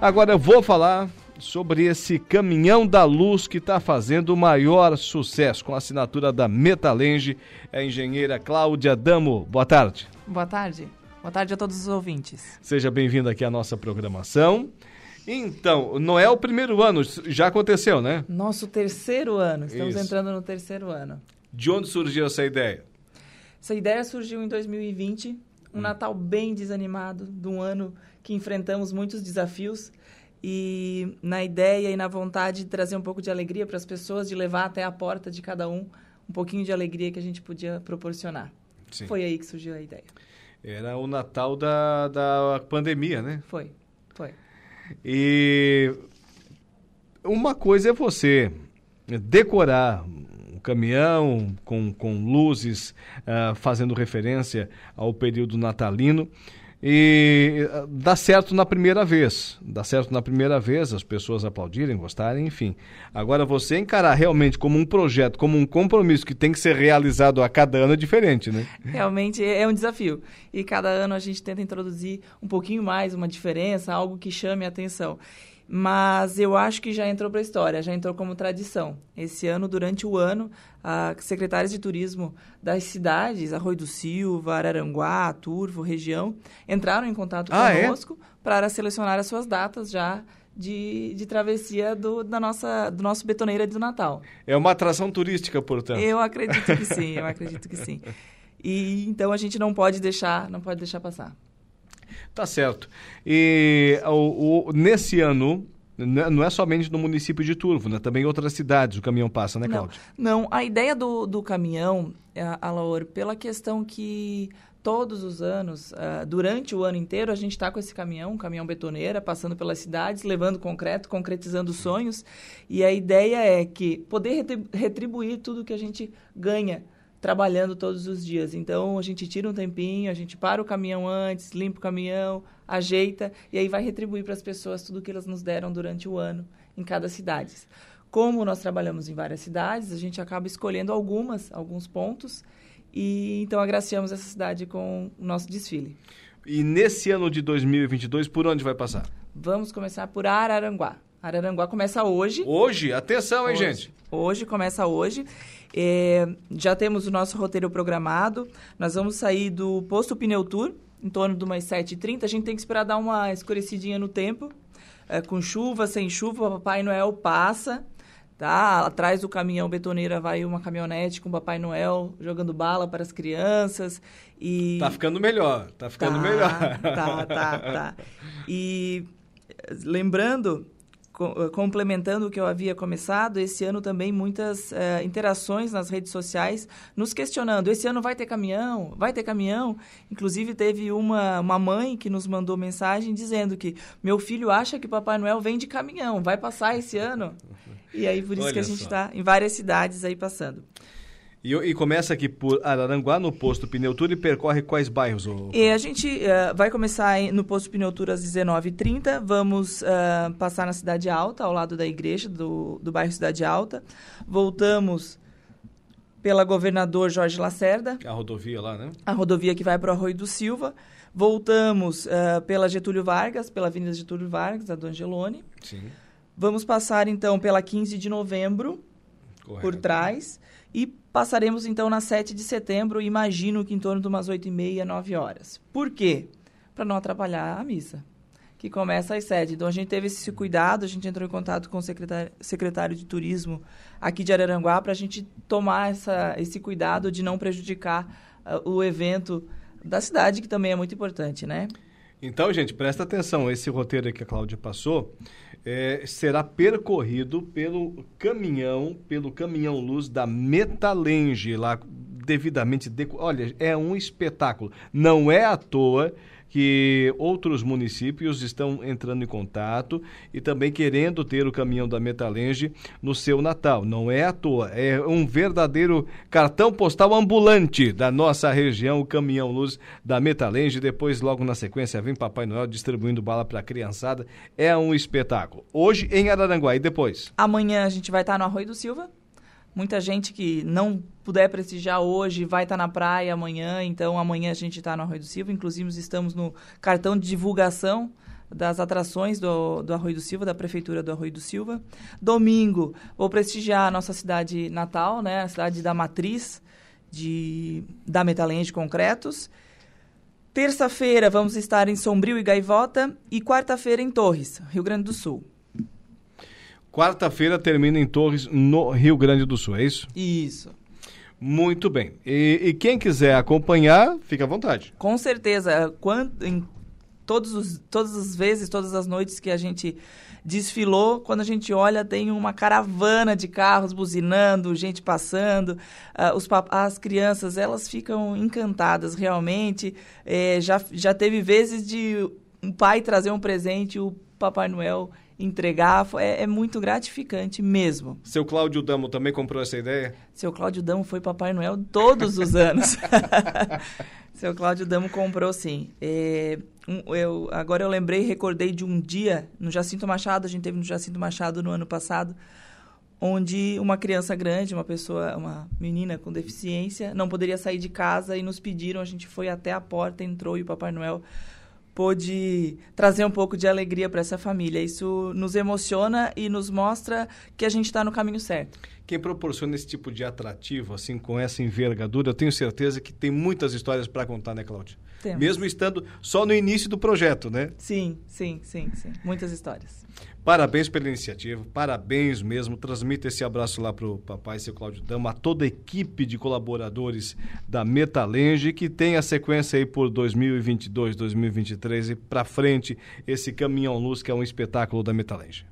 Agora eu vou falar sobre esse caminhão da luz que está fazendo o maior sucesso com a assinatura da Metalenge, a engenheira Cláudia Damo. Boa tarde. Boa tarde. Boa tarde a todos os ouvintes. Seja bem-vindo aqui à nossa programação. Então, não é o primeiro ano, já aconteceu, né? Nosso terceiro ano, estamos Isso. entrando no terceiro ano. De onde surgiu essa ideia? Essa ideia surgiu em 2020, um Natal bem desanimado, de um ano que enfrentamos muitos desafios e na ideia e na vontade de trazer um pouco de alegria para as pessoas, de levar até a porta de cada um um pouquinho de alegria que a gente podia proporcionar. Sim. Foi aí que surgiu a ideia. Era o Natal da, da pandemia, né? Foi, foi. E uma coisa é você decorar um caminhão com, com luzes, ah, fazendo referência ao período natalino. E ah, dá certo na primeira vez. Dá certo na primeira vez, as pessoas aplaudirem, gostarem, enfim. Agora, você encarar realmente como um projeto, como um compromisso que tem que ser realizado a cada ano é diferente, né? Realmente é um desafio. E cada ano a gente tenta introduzir um pouquinho mais, uma diferença, algo que chame a atenção. Mas eu acho que já entrou para a história, já entrou como tradição. Esse ano, durante o ano, a secretários de turismo das cidades, Arroio do Silva, Araranguá, Turvo, região, entraram em contato Ah, é? conosco para selecionar as suas datas já de, de travessia do, da nossa, do nosso Betoneira do Natal. É uma atração turística, portanto. Eu acredito que (laughs) sim, eu acredito que sim. E então a gente não pode deixar, não pode deixar passar. Tá certo. E o, o- nesse ano, né, não é somente no município de Turvo, né? Também em outras cidades o caminhão passa, né, Não, Cláudio? não, a ideia do, do caminhão, é, Alaor, pela questão que todos os anos, ah, durante o ano inteiro, a gente está com esse caminhão, um caminhão betoneira, passando pelas cidades, levando concreto, concretizando sonhos. E a ideia é que poder retri- retribuir tudo que a gente ganha trabalhando todos os dias. Então, a gente tira um tempinho, a gente para o caminhão antes, limpa o caminhão, ajeita, e aí vai retribuir para as pessoas tudo que elas nos deram durante o ano em cada cidade. Como nós trabalhamos em várias cidades, a gente acaba escolhendo algumas, alguns pontos, e então agraciamos essa cidade com o nosso desfile. E nesse ano de 2022, por onde vai passar? Vamos começar por Araranguá. Araranguá começa hoje. Hoje? Atenção, hein, Hoje. gente? Hoje, começa hoje. É, já temos o nosso roteiro programado. Nós vamos sair do posto Pneu Tour, em torno de umas 7h30. A gente tem que esperar dar uma escurecidinha no tempo. É, com chuva, sem chuva, o Papai Noel passa. Tá? Atrás do caminhão betoneira vai uma caminhonete com o Papai Noel jogando bala para as crianças. E... Tá ficando melhor, tá ficando Tá, melhor. Tá, tá, tá. (laughs) E lembrando, complementando o que eu havia começado, esse ano também muitas eh, interações nas redes sociais nos questionando: esse ano vai ter caminhão? Vai ter caminhão? Inclusive, teve uma, uma mãe que nos mandou mensagem dizendo que meu filho acha que Papai Noel vem de caminhão, vai passar esse ano? E aí, por isso Olha que a gente está em várias cidades aí passando. E, e começa aqui por Araranguá, no posto Pneu Tour, e percorre quais bairros? ô- E a gente eh, vai começar no posto Pneutura às 19h30. Vamos eh, passar na Cidade Alta, ao lado da igreja do, do bairro Cidade Alta. Voltamos pela Governador Jorge Lacerda, A rodovia lá, né? a rodovia que vai para o Arroio do Silva. Voltamos eh, pela Getúlio Vargas, pela Avenida Getúlio Vargas, a do Angelone. Sim. Vamos passar então pela 15 de novembro, por trás, e passaremos então na 7 de setembro, imagino que em torno de umas 8 e meia, 9 horas. Por quê? Para não atrapalhar a missa, que começa às 7. Então a gente teve esse cuidado, a gente entrou em contato com o secretário, secretário de turismo aqui de Araranguá para a gente tomar essa, esse cuidado de não prejudicar ah, o evento da cidade, que também é muito importante, né? Então, gente, presta atenção. Esse roteiro que a Cláudia passou eh, será percorrido pelo caminhão, pelo caminhão luz da Metalenge, lá devidamente deco... Olha, é um espetáculo. Não é à toa que outros municípios estão entrando em contato e também querendo ter o caminhão da Metalenge no seu Natal. Não é à toa, é um verdadeiro cartão postal ambulante da nossa região, o caminhão luz da Metalenge. Depois, logo na sequência, vem Papai Noel distribuindo bala para a criançada. É um espetáculo. Hoje em Araranguá e depois? Amanhã a gente vai estar no Arroio do Silva. Muita gente que não puder prestigiar hoje vai estar na praia amanhã, então amanhã a gente está no Arroio do Silva. Inclusive, estamos no cartão de divulgação das atrações do, do Arroio do Silva, da Prefeitura do Arroio do Silva. Domingo, vou prestigiar a nossa cidade natal, né, a cidade da matriz de, da Metalenha de Concretos. Terça-feira, vamos estar em Sombrio e Gaivota. E quarta-feira, em Torres, Rio Grande do Sul. Quarta-feira termina em Torres, no Rio Grande do Sul, é isso? Isso. Muito bem. E, e quem quiser acompanhar, fica à vontade. Com certeza. Quando, em todos os, todas as vezes, todas as noites que a gente desfilou, quando a gente olha, tem uma caravana de carros buzinando, gente passando. Uh, os, as crianças, elas ficam encantadas realmente. É, já, já teve vezes de um pai trazer um presente, o Papai Noel entregar. É, é, muito gratificante mesmo. Seu Cláudio Damo também comprou essa ideia? Seu Cláudio Damo foi Papai Noel todos os anos. (laughs) Seu Cláudio Damo comprou sim. É, um, eu, agora eu lembrei, recordei de um dia no Jacinto Machado, a gente teve no Jacinto Machado no ano passado, onde uma criança grande, uma pessoa, uma menina com deficiência, não poderia sair de casa e nos pediram, a gente foi até a porta, entrou e o Papai Noel pôde trazer um pouco de alegria para essa família. Isso nos emociona e nos mostra que a gente está no caminho certo. Quem proporciona esse tipo de atrativo, assim, com essa envergadura, eu tenho certeza que tem muitas histórias para contar, né, Cláudia? Temos. Mesmo estando só no início do projeto, né? Sim, sim, sim, sim. Muitas histórias. Parabéns pela iniciativa, parabéns mesmo. Transmita esse abraço lá para o papai, seu Cláudio Dama, a toda a equipe de colaboradores da Metalenge, que tem a sequência aí por 2022, 2023 e para frente, esse Caminhão Luz, que é um espetáculo da Metalenge.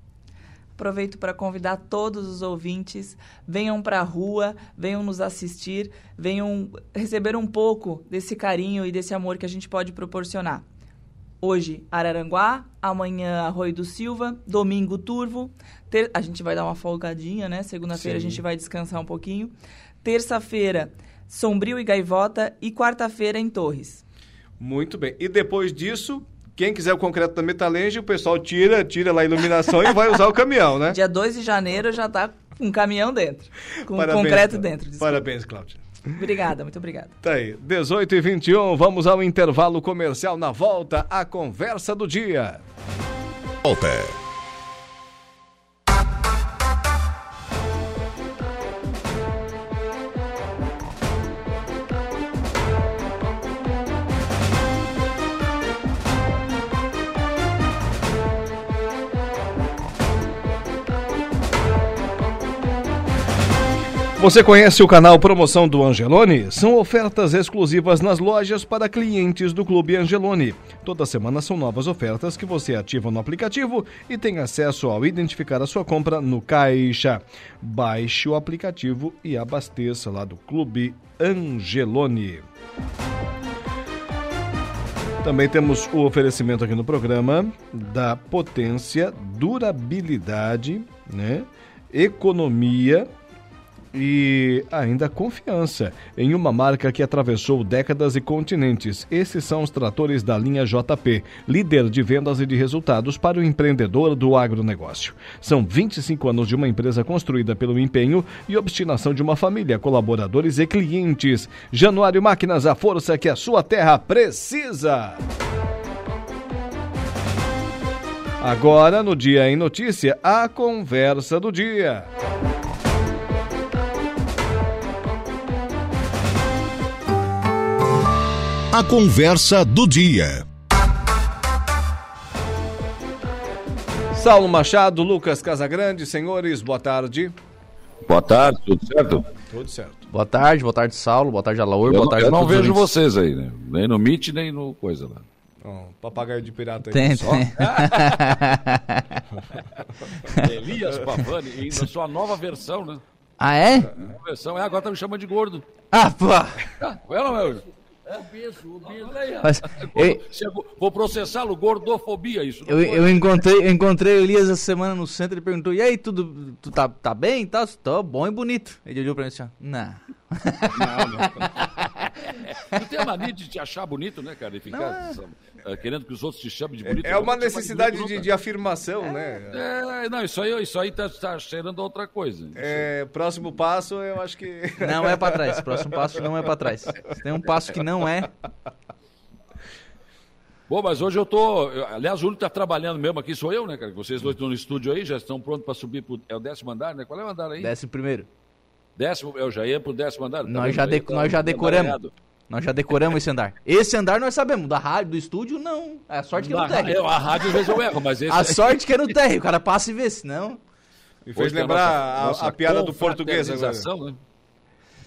Aproveito para convidar todos os ouvintes, venham para a rua, venham nos assistir, venham receber um pouco desse carinho e desse amor que a gente pode proporcionar. Hoje, Araranguá, amanhã, Arroio do Silva, domingo, Turvo. Ter... A gente vai dar uma folgadinha, né? Segunda-feira a gente vai descansar um pouquinho. Terça-feira, Sombrio e Gaivota. E quarta-feira, em Torres. Muito bem. E depois disso, quem quiser o concreto da Metalenge, o pessoal tira, tira lá a iluminação e vai usar o caminhão, né? (laughs) Dia 2 de janeiro já está com um caminhão dentro. Com Parabéns, concreto dentro. Desculpa. Parabéns, Cláudia. Obrigada, muito obrigada. Tá aí, 18 e 21, vamos ao intervalo comercial na volta, a conversa do dia. Volta. Você conhece o canal Promoção do Angelone? São ofertas exclusivas nas lojas para clientes do Clube Angelone. Toda semana são novas ofertas que você ativa no aplicativo e tem acesso ao identificar a sua compra no caixa. Baixe o aplicativo e abasteça lá do Clube Angelone. Também temos o oferecimento aqui no programa da potência, durabilidade, né? economia e ainda confiança em uma marca que atravessou décadas e continentes. Esses são os tratores da linha JP, líder de vendas e de resultados para o empreendedor do agronegócio. São 25 anos de uma empresa construída pelo empenho e obstinação de uma família, colaboradores e clientes. Januário Máquinas, a força que a sua terra precisa. Agora, no Dia em Notícia, a conversa do dia. A conversa do dia. Saulo Machado, Lucas Casagrande, senhores, boa tarde. Boa tarde, tudo certo? Tudo certo. Boa tarde, boa tarde, Saulo, boa tarde, Alaor, boa tarde, Eu não vejo vocês aí, né? Nem no Meet, nem no coisa lá. Oh, papagaio de pirata aí. Tem, só. tem. (laughs) Elias Pavani, na sua nova versão, né? Ah, é? Conversão, é, agora tá me chamando de gordo. Ah, pô! Ah, é não é? Obeso, obeso. Ó. Mas, eu- Chegou- Vou processá-lo, gordofobia, isso. não Eu, eu encontrei, eu encontrei o Elias essa semana no centro e perguntou: E aí, tudo, tu tá, tá bem tal? Tô bom e bonito. Ele olhou pra mim assim: ó, Não. (laughs) Tu tem a mania de te achar bonito, né, cara? E ficar eh, querendo que os outros te chamem de bonito. É uma necessidade bonito, de, não, de afirmação, né? cara. É, não, isso aí, isso aí tá, tá cheirando a outra coisa. É, próximo passo, eu acho que. (laughs) Não é pra trás. Próximo passo não é pra trás. Tem um passo que não é. Bom, mas hoje eu tô. eu- aliás, o único que tá trabalhando mesmo aqui sou eu, né, cara? Vocês dois estão no estúdio aí, já estão prontos para subir pro. É o décimo andar, né? Qual é o andar aí? Décimo primeiro. Décimo, eu já ia pro décimo andar. tá Nós já, Aí de- tá nós já decoramos. emaranhado. Nós já decoramos esse andar. Esse andar nós sabemos. Da rádio, do estúdio, não. É a sorte que é no térreo. a rádio às vezes eu erro, mas esse A sorte que é no térreo. O cara passa e vê, senão. Me fez Hoje lembrar nossa- a- nossa a piada do português agora. confraternização, né?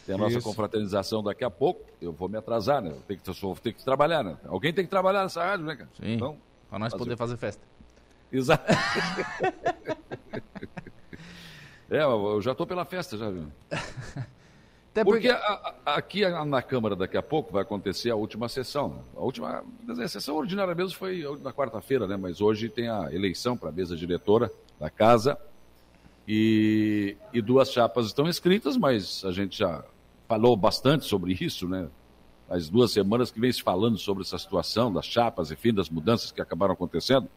Tem a nossa Isso. confraternização daqui a pouco. Eu vou me atrasar, né? Eu tenho que, eu sou- tenho que trabalhar, né? Alguém tem que trabalhar nessa rádio, né, cara? Sim. Então, Pra nós poder fazer festa. Exato. (laughs) é, eu já tô pela festa, já viu? (laughs) Até porque, a- a- aqui na Câmara daqui a pouco vai acontecer a última sessão. A última, a sessão ordinária mesmo foi na quarta-feira, né? Mas hoje tem a eleição para a mesa diretora da casa e, e duas chapas estão inscritas, mas a gente já falou bastante sobre isso, né? As duas semanas que vem se falando sobre essa situação das chapas, enfim, das mudanças que acabaram acontecendo.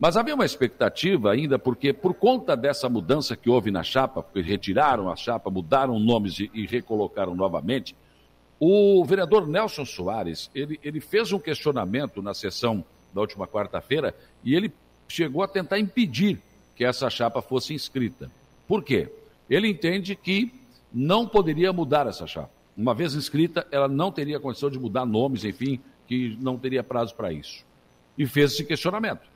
Mas havia uma expectativa ainda, porque por conta dessa mudança que houve na chapa, porque retiraram a chapa, mudaram nomes e, e recolocaram novamente, o vereador Nelson Soares, ele, ele fez um questionamento na sessão da última quarta-feira e ele chegou a tentar impedir que essa chapa fosse inscrita. Por quê? Ele entende que não poderia mudar essa chapa. Uma vez inscrita, ela não teria condição de mudar nomes, enfim, que não teria prazo para isso. E fez esse questionamento.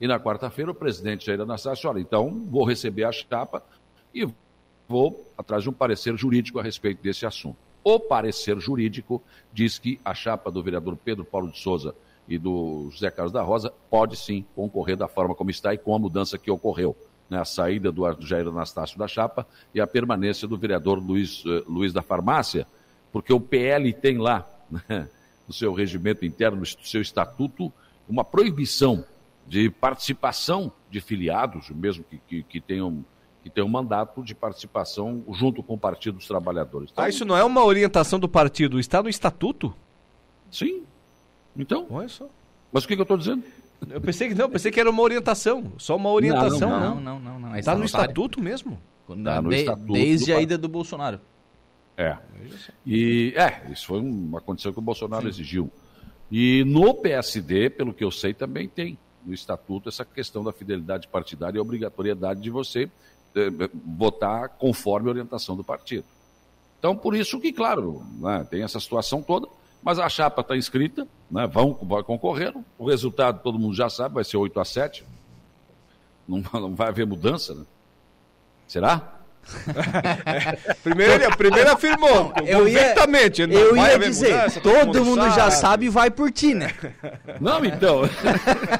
E na quarta-feira o presidente Jair Anastácio, olha, então vou receber a chapa e vou atrás de um parecer jurídico a respeito desse assunto. O parecer jurídico diz que a chapa do vereador Pedro Paulo de Souza e do José Carlos da Rosa pode sim concorrer da forma como está e com a mudança que ocorreu. Né? A saída do Jair Anastácio da chapa e a permanência do vereador Luiz, eh, Luiz da Farmácia, porque o PL tem lá, (laughs) né, no seu regimento interno, no seu estatuto, uma proibição de participação de filiados, mesmo que, que, que tenham que tenham um mandato de participação junto com o Partido dos Trabalhadores. Então, Ah, isso não é uma orientação do partido, está no estatuto? Sim. Então? Olha só. Mas o que, que eu estou dizendo? Eu pensei que não, pensei que era uma orientação. Só uma orientação, não, não. não, não, não. Está no Está no estatuto mesmo? Tá no De- estatuto desde a ida do Bolsonaro. É. E é, isso foi um- uma condição que o Bolsonaro exigiu. E no PSD, pelo que eu sei, também tem no estatuto essa questão da fidelidade partidária e a obrigatoriedade de você eh, votar conforme a orientação do partido. Então, por isso que, claro, né, tem essa situação toda, mas a chapa está inscrita, né, vão, concorrer, o resultado todo mundo já sabe, vai ser 8 a 7. Não, (laughs) não vai haver mudança, né? Será? (laughs) Primeiro, ele, primeiro afirmou, Eu ia, não eu ia dizer, mudança, todo mundo já sabe e vai por ti, né? (laughs) Não, então.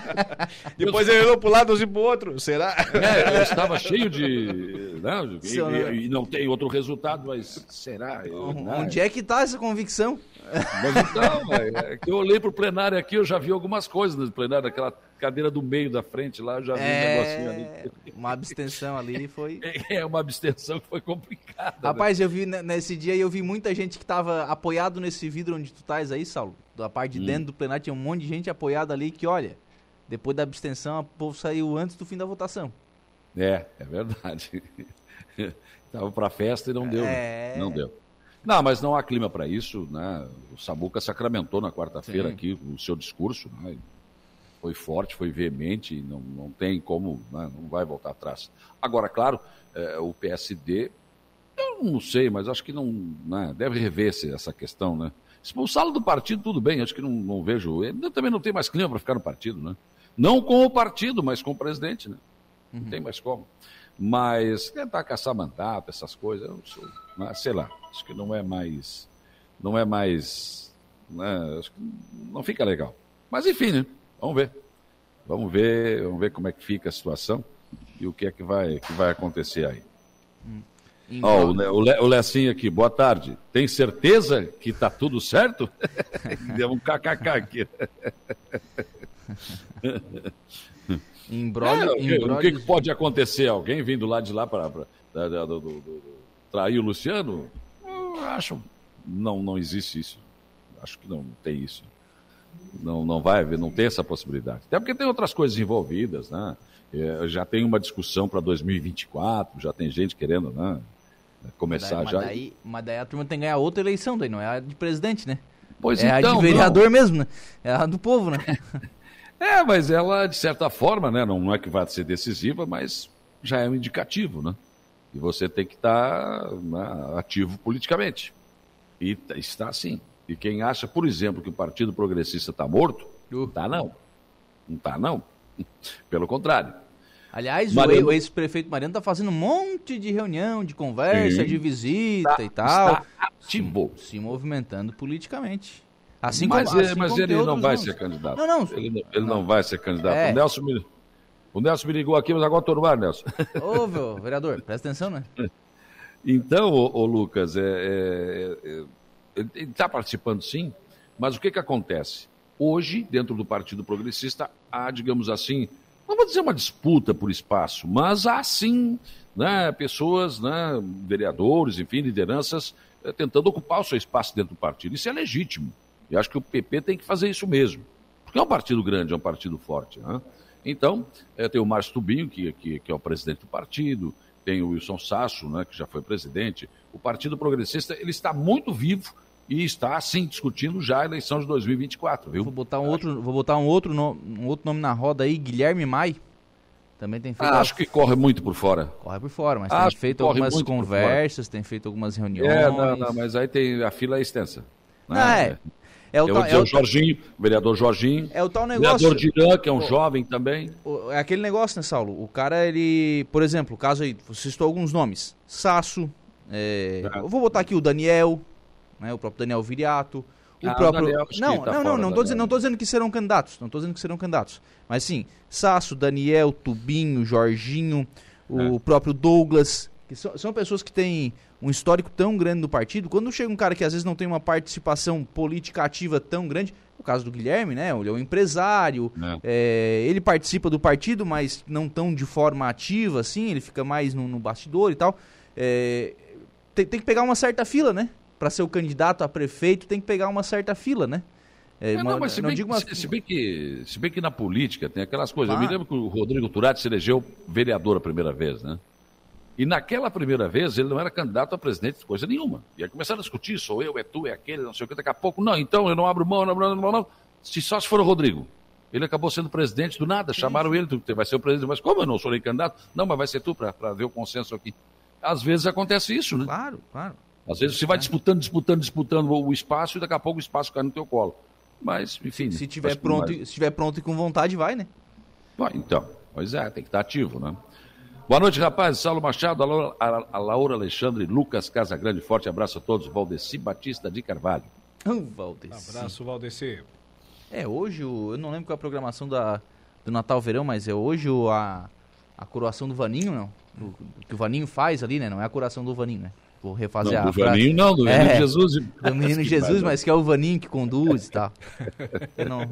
(laughs) Depois ele olhou pro lado e pro outro, será? É, eu estava cheio de. Né, e, Seu, né? e- e não tem outro resultado, mas será? Eu, né? Onde é que tá essa convicção? Mas então, é, é que eu olhei pro plenário aqui, eu já vi algumas coisas no plenário, aquela cadeira do meio da frente lá, eu já vi um negocinho ali. É, uma abstenção ali foi. (laughs) É uma abstenção que foi complicada. né? Rapaz, eu vi ne- nesse dia eu vi muita gente que tava apoiado nesse vidro onde tu estás aí, Saulo. Da parte de Hum. dentro do plenário tinha um monte de gente apoiada ali que, olha, depois da abstenção, o povo saiu antes do fim da votação. É, é verdade. (laughs) Tava pra festa e não deu. né? É. Não deu. Não, mas não há clima para isso, né? O Samuca sacramentou na quarta-feira aqui o seu discurso, né? Foi forte, foi veemente, não, não tem como, né? não vai voltar atrás. Agora, claro, eh, o PSD, eu não sei, mas acho que não né? deve rever esse- essa questão, né? Expulsá-lo do partido, tudo bem, acho que não, não vejo. Ele também não tem mais clima para ficar no partido, né? Não com o partido, mas com o presidente, né? Não tem mais como. Mas tentar caçar mandato, essas coisas, eu não sou, né, sei lá, acho que não é mais, não é mais, né, acho que não fica legal. Mas enfim, né, vamos ver, vamos ver, vamos ver como é que fica a situação e o que é que vai, que vai acontecer aí. Ó, o, Le, o, Le, o Lecinho aqui, boa tarde. Tem certeza que tá tudo certo? (laughs) Deu um kkk aqui. Embrólio, É, o que- O que, que pode acontecer? Alguém vindo lá de lá para trair o Luciano? Eu acho. Não, não existe isso. Acho que não tem isso. Não, não vai haver, não tem essa possibilidade. Até porque tem outras coisas envolvidas, né? É, já tem uma discussão para 2024, já tem gente querendo, né? Começar mas já. Daí, mas daí a turma tem que ganhar outra eleição, daí não é a de presidente, né? Pois é a então, de vereador mesmo, né? É a do povo, né? (laughs) É, mas ela, de certa forma, né, não é que vai ser decisiva, mas já é um indicativo, né? E você tem que estar né, ativo politicamente. E está sim. E quem acha, por exemplo, que o Partido Progressista está morto, não está não. Não está não. (laughs) Pelo contrário. Aliás, o Mariano- o ex-prefeito Mariano tá fazendo um monte de reunião, de conversa, Sim. de visita Está- e tal. está ativo. Se, se movimentando politicamente. Assim mas como, ele, assim mas como ele não vai ser candidato. Não, não. Ele, não- ele não vai ser candidato. É. O, Nelson me, o Nelson me ligou aqui, mas agora estou no ar, Nelson. Ô, meu, vereador, presta atenção, né? (laughs) Então, ô, ô Lucas, é, é, é, ele está participando sim, mas o que, que acontece? Hoje, dentro do Partido Progressista, há, digamos assim, não vou dizer uma disputa por espaço, mas há sim né, pessoas, né, vereadores, enfim, lideranças, eh, tentando ocupar o seu espaço dentro do partido. Isso é legítimo. E acho que o PP tem que fazer isso mesmo. Porque é um partido grande, é um partido forte. Né? Então, eh, tem o Márcio Tubinho, que, que, que é o presidente do partido, tem o Wilson Sasso, né, que já foi presidente. O Partido Progressista ele está muito vivo e está, sim, discutindo já a eleição de 2024, viu? Vou botar um outro, vou botar um outro, no- um outro nome na roda aí, Guilherme Mai. Também tem feito. Ah, acho que corre muito por fora. Corre por fora, mas Acho tem feito algumas conversas, tem feito algumas reuniões. É, não, não, mas aí tem, a fila é extensa. né? Ah, é. É o Eu tal- vou dizer é o o- Jorginho, o vereador Jorginho. É o tal negócio. Vereador Dirã, que é um Pô. jovem também. O- É aquele negócio, né, Saulo? O cara, ele. Por exemplo, o caso aí, você citou alguns nomes. Sasso, é, eu vou botar aqui o Daniel, né, o próprio Daniel Viriato. O Ah, o próprio. Daniel, não, tá não, não, fora, não, tô dizendo, não tô dizendo que serão candidatos. Não tô dizendo que serão candidatos. Mas sim, Sasso, Daniel, Tubinho, Jorginho, o É. próprio Douglas. Que são, são pessoas que têm um histórico tão grande no partido. Quando chega um cara que às vezes não tem uma participação política ativa tão grande, no caso do Guilherme, né? Ele é um empresário, é, ele participa do partido, mas não tão de forma ativa, assim, ele fica mais no, no bastidor e tal. É, tem, tem que pegar uma certa fila, né? Para ser o candidato a prefeito, tem que pegar uma certa fila, né? É, uma- não, mas se não bem, digo uma- se, se bem que, se bem que na política tem aquelas coisas. Eu me lembro que o Rodrigo Turati se elegeu vereador a primeira vez, né? E naquela primeira vez ele não era candidato a presidente de coisa nenhuma. E aí começaram a discutir, sou eu, é tu, é aquele, não sei o que. Daqui a pouco, não, então eu não abro mão, não abro mão, não abro mão. Se só se for o Rodrigo. Ele acabou sendo presidente do nada, chamaram ele, tu vai ser o presidente. Mas como eu não sou nem candidato? Não, mas vai ser tu para ver o consenso aqui. Às vezes acontece isso, né? Claro, claro. Às vezes você vai disputando, disputando, disputando o espaço e daqui a pouco o espaço cai no teu colo. Mas, enfim. Se tiver pronto, mais- se tiver pronto e com vontade, vai, né? Bom, então, pois é, tem que estar ativo, né? Boa noite, rapaz. Saulo Machado, a Laura, a- a Laura Alexandre, Lucas Casagrande. Forte abraço a todos. Valdeci Batista de Carvalho. Hum, Valdeci. Abraço, Valdeci. É, hoje, eu não lembro qual é a programação da, do Natal Verão, mas é hoje a, a coroação do Vaninho, não? O, o que o Vaninho faz ali, né? Não é a coroação do Vaninho, né? Vou refazer Não, a do Vaninho não, do menino Jesus. Do menino Jesus, mas que é o Vaninho que conduz e tal. Eu não,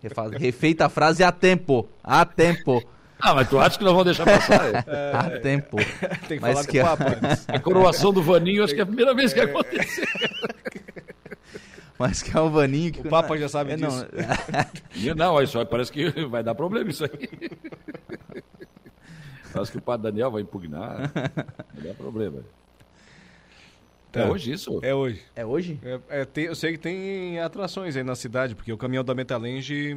refaz, refeita a frase a tempo. A tempo. Ah, mas tu acha que nós vamos deixar passar? é? (laughs) a tempo. (laughs) Tem que Mas falar que- com o Papa antes. A coroação do Vaninho, acho que é a primeira vez que aconteceu. (laughs) Mas que é o Vaninho que. O Papa já sabe É, não, disso. Não, olha só, parece que vai dar problema isso aí. Acho que o padre Daniel vai impugnar. Vai dar problema. É Tá. hoje isso? É hoje. É hoje? É, é, tem- eu sei que tem atrações aí na cidade, porque o caminhão da Metalange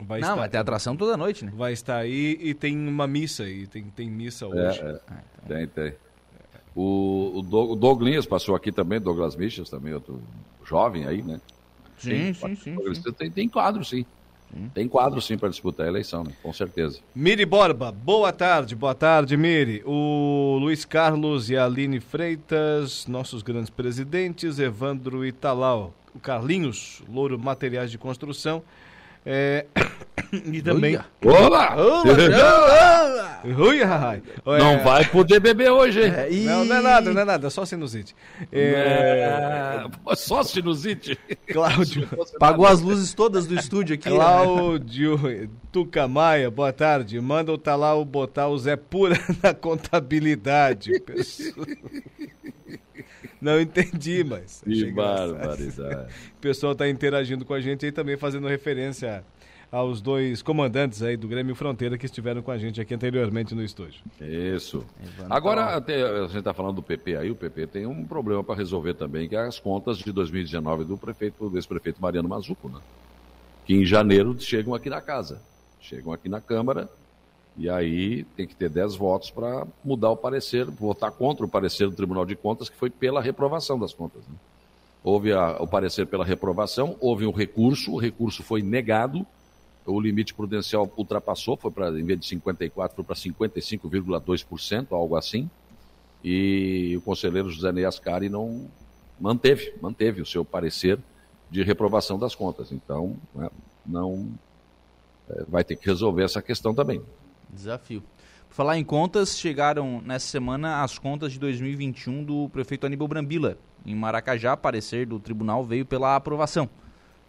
vai Não, estar. vai ter atração toda noite, né? Vai estar aí e tem uma missa aí, tem, tem missa hoje. É, é. Tem, tem. O, o, Doug- o Douglas passou aqui também, Douglas Michels também, outro jovem aí, né? Sim, sim, sim, sim. Tem, tem quadro, sim. Tem quadro, sim, para disputar a eleição, né? Com certeza. Miri Borba, boa tarde, boa tarde, Miri. O Luiz Carlos e a Aline Freitas, nossos grandes presidentes, Evandro Italau, o Carlinhos, Louro Materiais de Construção, É... (coughs) e também. Olá! Não É. vai poder beber hoje, hein? Não, não é nada, não é nada, é só sinusite. É... É, Só sinusite. Cláudio. (laughs) Pagou as luzes todas do estúdio aqui. Cláudio Tucamaia, boa tarde. Manda o Talau botar o Zé Pura (laughs) na contabilidade. pessoal. Não entendi, mas. Que barbaridade. O pessoal está interagindo com a gente aí também fazendo referência aos dois comandantes aí do Grêmio Fronteira que estiveram com a gente aqui anteriormente no estúdio. Isso. Agora, até, a gente está falando do PP aí, o PP tem um problema para resolver também, que é as contas de 2019 do prefeito, desse prefeito Mariano Mazuco, né? Que em janeiro chegam aqui na casa, chegam aqui na Câmara, e aí tem que ter 10 votos para mudar o parecer, votar contra o parecer do Tribunal de Contas, que foi pela reprovação das contas. Né? Houve a- o parecer pela reprovação, houve um recurso, o recurso foi negado, o limite prudencial ultrapassou, foi para, em vez de 54, foi para 55,2%, algo assim. E o conselheiro José Ney Ascari não manteve, manteve o seu parecer de reprovação das contas. Então, né, não eh, vai ter que resolver essa questão também. Desafio. Por falar em contas, chegaram nessa semana as contas de 2021 do prefeito Aníbal Brambila. Em Maracajá, parecer do tribunal veio pela aprovação.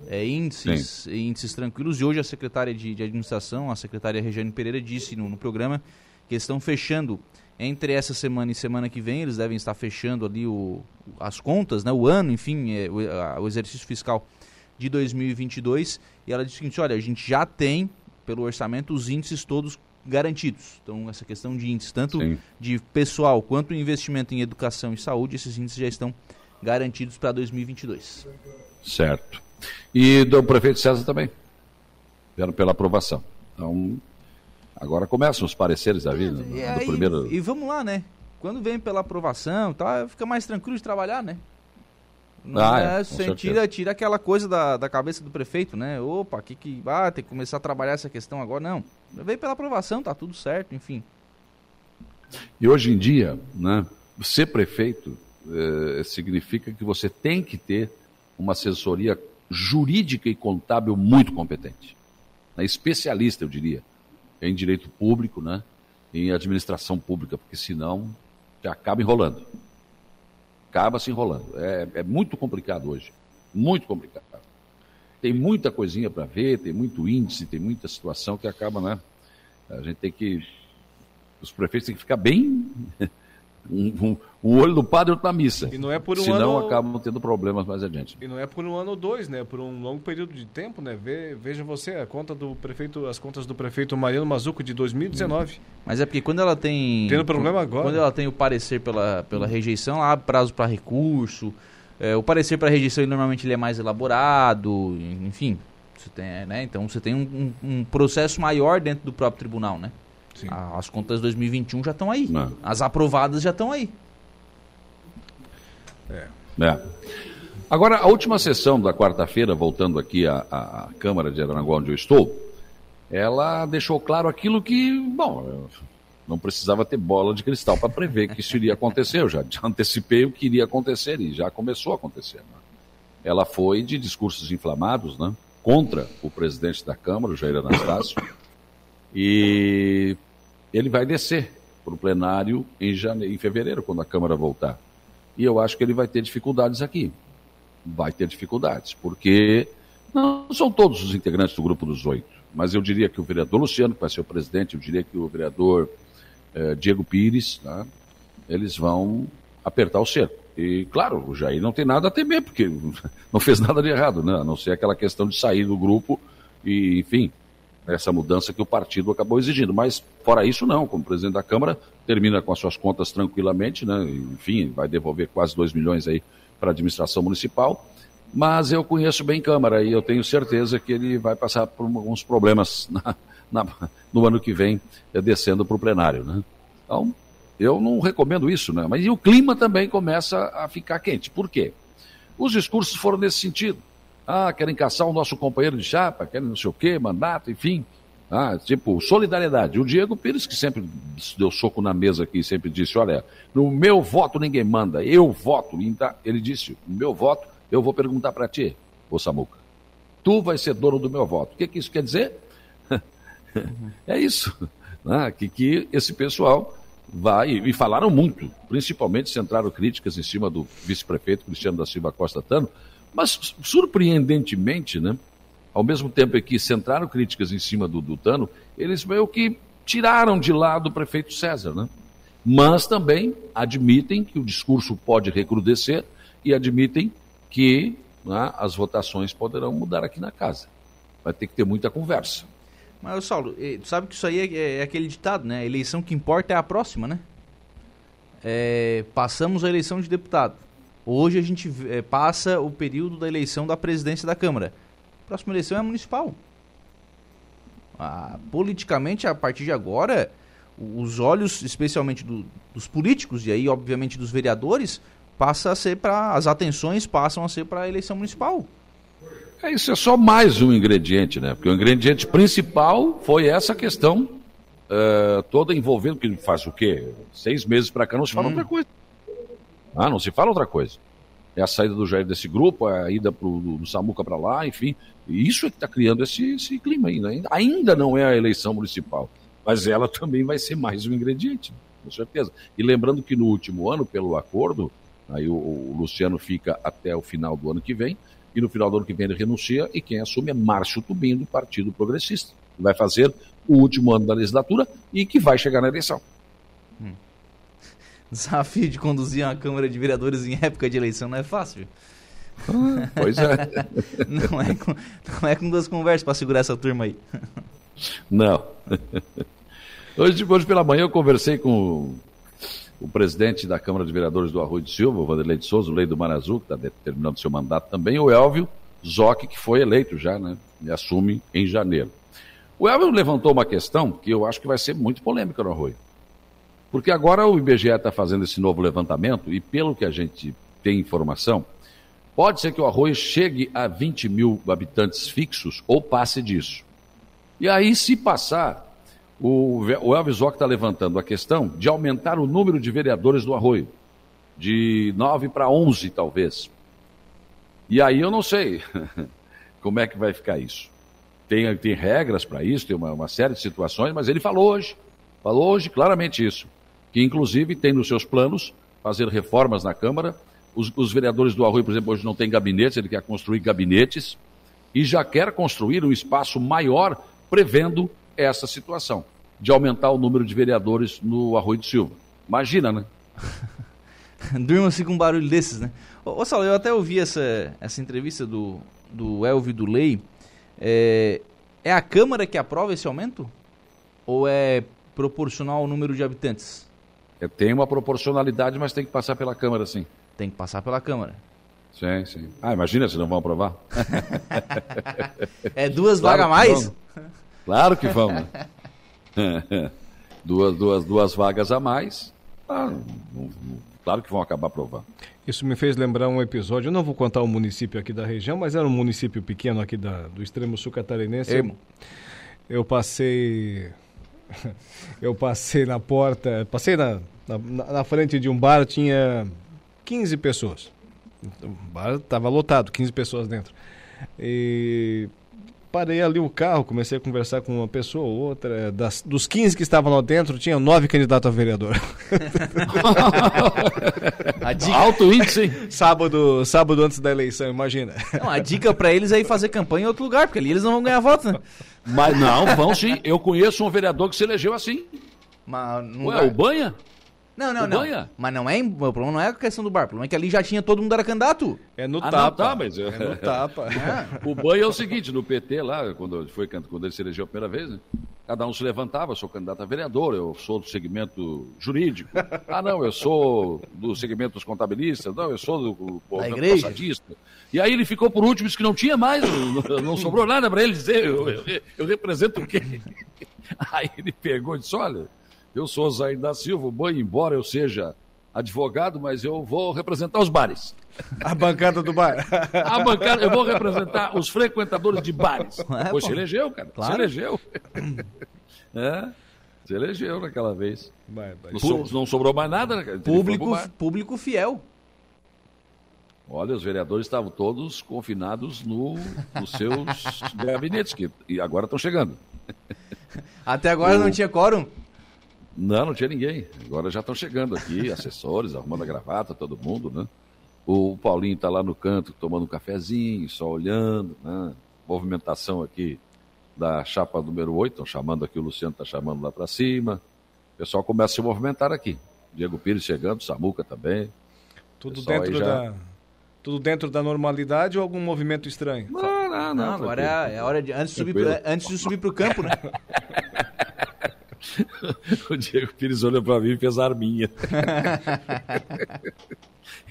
É, índices, índices tranquilos. E hoje a secretária de, de administração, a secretária Regiane Pereira, disse no, no programa que estão fechando entre essa semana e semana que vem. Eles devem estar fechando ali o, as contas, né, o ano, enfim, é, o, a- o exercício fiscal de 2022. E ela disse o seguinte: olha, a gente já tem, pelo orçamento, os índices todos garantidos. Então, essa questão de índices, tanto de pessoal quanto investimento em educação e saúde, esses índices já estão garantidos para 2022. Certo. E do prefeito César também. Pela aprovação. Então, agora começam os pareceres da vida. E, do aí- primeiro... e vamos lá, né? Quando vem pela aprovação, tá, fica mais tranquilo de trabalhar, né? Não Ah, é, é, você certeza. tira, tira aquela coisa da, da cabeça do prefeito, né? Opa, que que ah, tem que começar a trabalhar essa questão agora. Não, veio pela aprovação, tá tudo certo, enfim. E hoje em dia, né, ser prefeito eh, significa que você tem que ter uma assessoria jurídica e contábil muito competente. Né, especialista, eu diria, em direito público, né, em administração pública, porque senão você acaba enrolando. Acaba se enrolando. É, é muito complicado hoje. Muito complicado. Tem muita coisinha para ver, tem muito índice, tem muita situação que acaba, né? A gente tem que os prefeitos têm que ficar bem. Um, um- olho do padre e outro na missa. E não é por um Senão ano- acabam tendo problemas mais adiante. E não é por um ano ou dois, né? Por um longo período de tempo, né? Ve- Veja você a conta do prefeito, as contas do prefeito Mariano Mazuco de 2019. Mas é porque quando ela tem. Tendo problema agora. Quando ela tem o parecer pela, pela rejeição, ela abre prazo para recurso. É, o parecer para rejeição normalmente ele é mais elaborado, enfim. Você tem, né? Então você tem um, um- um processo maior dentro do próprio tribunal, né? A- As contas 2021 já estão aí. As aprovadas já estão aí. É. Agora, a última sessão da quarta-feira, voltando aqui à, à- Câmara de Aranaguá, onde eu estou, ela deixou claro aquilo que, bom, não precisava ter bola de cristal para prever que isso iria acontecer. Eu já (laughs) antecipei o que iria acontecer e já começou a acontecer. né? Ela foi de discursos inflamados, né? Contra o presidente da Câmara, o Jair Anastácio, e ele vai descer para o plenário em, jane... em fevereiro, quando a Câmara voltar. E eu acho que ele vai ter dificuldades aqui. Vai ter dificuldades, porque não são todos os integrantes do grupo dos oito, mas eu diria que o vereador Luciano, que vai ser o presidente, eu diria que o vereador eh, Diego Pires, tá? eles vão apertar o cerco. E, claro, o Jair não tem nada a temer, porque (laughs) não fez nada de errado, né? a não ser aquela questão de sair do grupo e, enfim, essa mudança que o partido acabou exigindo. Mas, fora isso, não. Como presidente da Câmara, termina com as suas contas tranquilamente, né? Enfim, vai devolver quase 2 milhões aí para a administração municipal. Mas eu conheço bem Câmara e eu tenho certeza que ele vai passar por alguns problemas (laughs) na- na- no ano que vem, eh, descendo para o plenário, né? Então, eu não recomendo isso, né? Mas e o clima também começa a ficar quente. Por quê? Os discursos foram nesse sentido. Ah, querem caçar o nosso companheiro de chapa, querem não sei o quê, mandato, enfim. Ah, tipo, solidariedade. O Diego Pires, que sempre deu soco na mesa aqui, sempre disse, olha, no meu voto ninguém manda, eu voto. Então, Ele disse, no meu voto, eu vou perguntar para ti, ô Samuca. Tu vai ser dono do meu voto. O que, que isso quer dizer? (laughs) é isso. Né? Que, que esse pessoal vai, e falaram muito, principalmente centraram críticas em cima do vice-prefeito Cristiano da Silva Costa Tano, mas surpreendentemente, né, ao mesmo tempo que centraram críticas em cima do, do Tano, eles meio que tiraram de lado o prefeito César, né? Mas também admitem que o discurso pode recrudescer e admitem que né, as votações poderão mudar aqui na casa. Vai ter que ter muita conversa. Mas, Saulo, sabe que isso aí é, é, aquele ditado, né? A eleição que importa é a próxima, né? É, passamos a eleição de deputado. Hoje a gente é, passa o período da eleição da presidência da Câmara. A próxima eleição é municipal. Ah, politicamente, a partir de agora, os olhos, especialmente do, dos políticos e aí, obviamente, dos vereadores, passa a ser para as atenções passam a ser para a eleição municipal. É, isso é só mais um ingrediente, né? Porque o ingrediente principal foi essa questão uh, toda envolvendo que faz o quê? Seis meses para cá não se fala hum. outra coisa. Ah, não se fala outra coisa. É a saída do Jair desse grupo, é a ida pro, do, Samuca para lá, enfim. Isso é que está criando esse, esse clima ainda. Né? Ainda não é a eleição municipal, mas ela (laughs) também vai ser mais um ingrediente, com certeza. E lembrando que no último ano, pelo acordo, aí o, o Luciano fica até o final do ano que vem, e no final do ano que vem ele renuncia, e quem assume é Márcio Tubim, do Partido Progressista, que vai fazer o último ano da legislatura e que vai chegar na eleição. Desafio de conduzir uma Câmara de Vereadores em época de eleição não é fácil. Ah, pois é. (laughs) não, é com, não é com duas conversas para segurar essa turma aí. Não. Hoje, hoje pela manhã eu conversei com o presidente da Câmara de Vereadores do Arroio de Silva, o Vanderlei de Souza, o Lei do Marazu, que está terminando seu mandato também, o Elvio Zoc, que foi eleito já, né? E assume em janeiro. O Elvio levantou uma questão que eu acho que vai ser muito polêmica no Arroio. Porque agora o IBGE está fazendo esse novo levantamento e, pelo que a gente tem informação, pode ser que o Arroio chegue a 20 mil habitantes fixos ou passe disso. E aí, se passar, o, Elvis Ock está levantando a questão de aumentar o número de vereadores do Arroio, de 9 para 11, talvez. E aí eu não sei (laughs) como é que vai ficar isso. Tem, tem regras para isso, tem uma, uma, série de situações, mas ele falou hoje, falou hoje claramente isso, que inclusive tem nos seus planos fazer reformas na Câmara. Os, os vereadores do Arroio, por exemplo, hoje não tem gabinetes, ele quer construir gabinetes e já quer construir um espaço maior prevendo essa situação de aumentar o número de vereadores no Arroio de Silva. Imagina, né? (laughs) Durma-se com um barulho desses, né? Ô, ô Saulo, eu até ouvi essa, essa entrevista do, do Elvio do Lei. É, é a Câmara que aprova esse aumento? Ou é proporcional ao número de habitantes? É, tem uma proporcionalidade, mas tem que passar pela Câmara, sim. Tem que passar pela Câmara. Sim, sim. Ah, imagina se não vão aprovar. (laughs) é duas claro vagas a mais? Claro que vamos. (laughs) duas, duas, duas vagas a mais. Ah, claro que vão acabar aprovando. Isso me fez lembrar um episódio. Eu não vou contar o município aqui da região, mas era um município pequeno aqui da, do extremo sul catarinense. Eu, eu passei. (laughs) Eu passei na porta. Passei na, na, na frente de um bar, tinha 15 pessoas. O bar estava lotado, 15 pessoas dentro. E parei ali o carro, comecei a conversar com uma pessoa ou outra. Das, dos 15 que estavam lá dentro, tinha nove candidatos a vereador. (laughs) a dica... Alto índice. Sábado, sábado antes da eleição, imagina. Não, a dica para eles é ir fazer campanha em outro lugar, porque ali eles não vão ganhar votos, né? Mas não, vão sim. Eu conheço um vereador que se elegeu assim. Mas, Ué, o Banha? Não, não, não. Banha? Mas não é, o problema não é a questão do bar, o problema é que ali já tinha todo mundo era candidato. É no ah, tapa. Não, tá, mas é, no tapa. (laughs) É. O Banha é o seguinte, no PT lá, quando, foi, quando ele se elegeu a primeira vez, né? cada um se levantava, sou candidato a vereador, eu sou do segmento jurídico. Ah, não, eu sou do segmento dos contabilistas, não, eu sou do, do passadista. E aí ele ficou por último, disse que não tinha mais, não, não sobrou nada para ele dizer, eu, eu, eu represento o quê? (laughs) Aí ele pegou e disse, olha... Eu sou Zair da Silva, bom, embora eu seja advogado, mas eu vou representar os bares. A bancada do bar. A bancada, eu vou representar os frequentadores de bares. É, se elegeu, cara. Claro. Se elegeu. (clears throat) É, se elegeu naquela vez. Vai, vai. Não, so, não, sobrou mais nada, né, Público, público fiel. Olha, os vereadores estavam todos confinados no, nos seus (laughs) gabinetes, que, e agora estão chegando. Até agora O- não tinha quórum? Não, não tinha ninguém. Agora já estão chegando aqui, (laughs) assessores, arrumando a gravata, todo mundo, né? O Paulinho está lá no canto tomando um cafezinho, só olhando, né? Movimentação aqui da chapa número 8, estão chamando aqui, o Luciano está chamando lá para cima. O pessoal começa a se movimentar aqui. Diego Pires chegando, Samuca também. Tudo dentro já- da. Tudo dentro da normalidade ou algum movimento estranho? Não, não, Não, agora é, a- é a hora de antes de subir pro, antes de subir pro campo, né? (laughs) (laughs) o Diego Pires olhou para mim e fez a arminha. (laughs)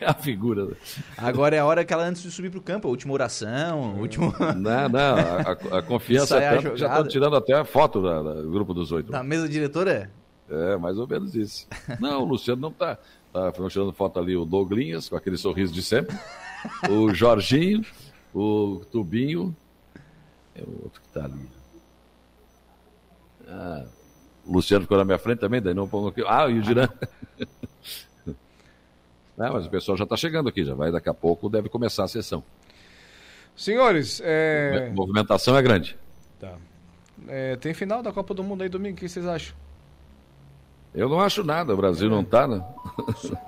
é a figura. né? Agora é a hora aquela antes de subir pro campo, a última oração, último (laughs) Não, não, a, a- a confiança é a tanto que já estão tirando até a foto do grupo dos oito. da mesa diretora. É, mais ou menos isso. Não, o Luciano não tá. Tá tirando foto ali o Douglinhas, com aquele sorriso de sempre. O Jorginho, o Tubinho. É o outro que tá ali. Ah, o Luciano ficou na minha frente também, daí não pongo aqui. Ah, e o Diran. (laughs) Não, mas o pessoal já está chegando aqui, já vai daqui a pouco, deve começar a sessão. Senhores, é... A movimentação é grande. Tá. É, tem final da Copa do Mundo aí domingo, o que vocês acham? Eu não acho nada, o Brasil não tá, né?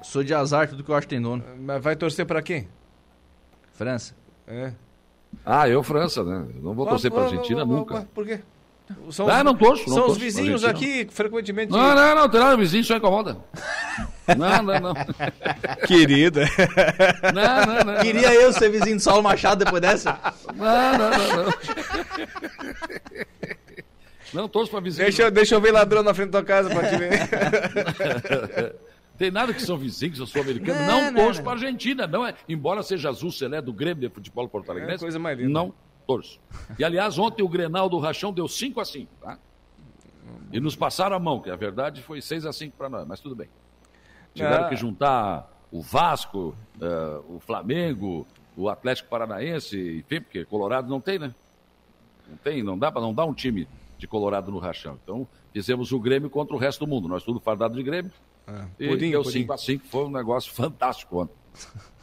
Sou de azar, tudo que eu acho tem dono. Mas vai torcer pra quem? França. É. Ah, eu França, né? Eu não vou torcer para Argentina nunca. Por quê? Ah, não torço, não São os torço pra vizinhos Argentina. aqui, frequentemente. Não, não, não, tem nada, vizinho só incomoda. (laughs) Não, não, não. Querida. Não, não, não. Queria eu ser vizinho de Saulo Machado depois dessa. Não, não, não, não. Não, torço pra vizinho. Deixa, eu- deixa eu ver ladrão na frente da tua casa pra te ver. (laughs) Tem nada que são vizinhos, eu sou americano. Não, Não, não, torço não. pra Argentina. Não é, embora seja azul celé do Grêmio de Futebol Porto Alegre. É coisa mais linda. Não torço. E aliás, ontem o Grenal do Rachão deu 5 a 5 tá? E nos passaram a mão, que a verdade foi 6 a 5 para nós, mas tudo bem. Tiveram Ah. que juntar o Vasco, eh, o Flamengo, o Atlético Paranaense, enfim, porque Colorado não tem, né? Não tem, não dá para não dar um time de Colorado no Rachão. Então, fizemos o Grêmio contra o resto do mundo. Nós tudo fardado de Grêmio. E Pudim, deu pudim. 5 a 5 foi um negócio fantástico ontem. (laughs)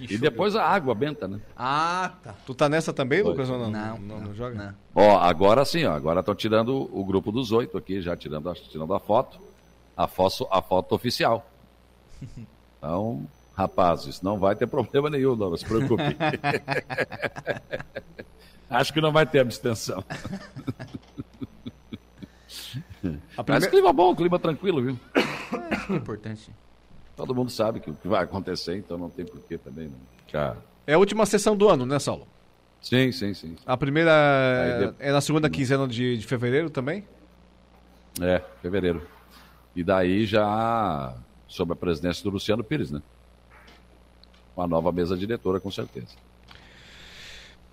e depois a água benta, né? Ah, tá. Tu tá nessa também, Foi. Lucas, ou não? Não, não, não joga? Ó, agora sim, ó, agora estão tirando o grupo dos oito aqui, já tirando a, tirando a foto, a foto, a foto oficial. (laughs) Então, rapazes, não vai ter problema nenhum, não, não se preocupe. (laughs) Acho que não vai ter abstenção. Mas primeira- clima bom, clima tranquilo, viu? É importante. Todo mundo sabe que o que vai acontecer, então não tem porquê também. Não. É a última sessão do ano, né, Saulo? Sim, sim, sim. A primeira de- é na segunda quinzena de, de fevereiro também? É, fevereiro. E daí já sob a presidência do Luciano Pires, né? Uma nova mesa diretora, com certeza.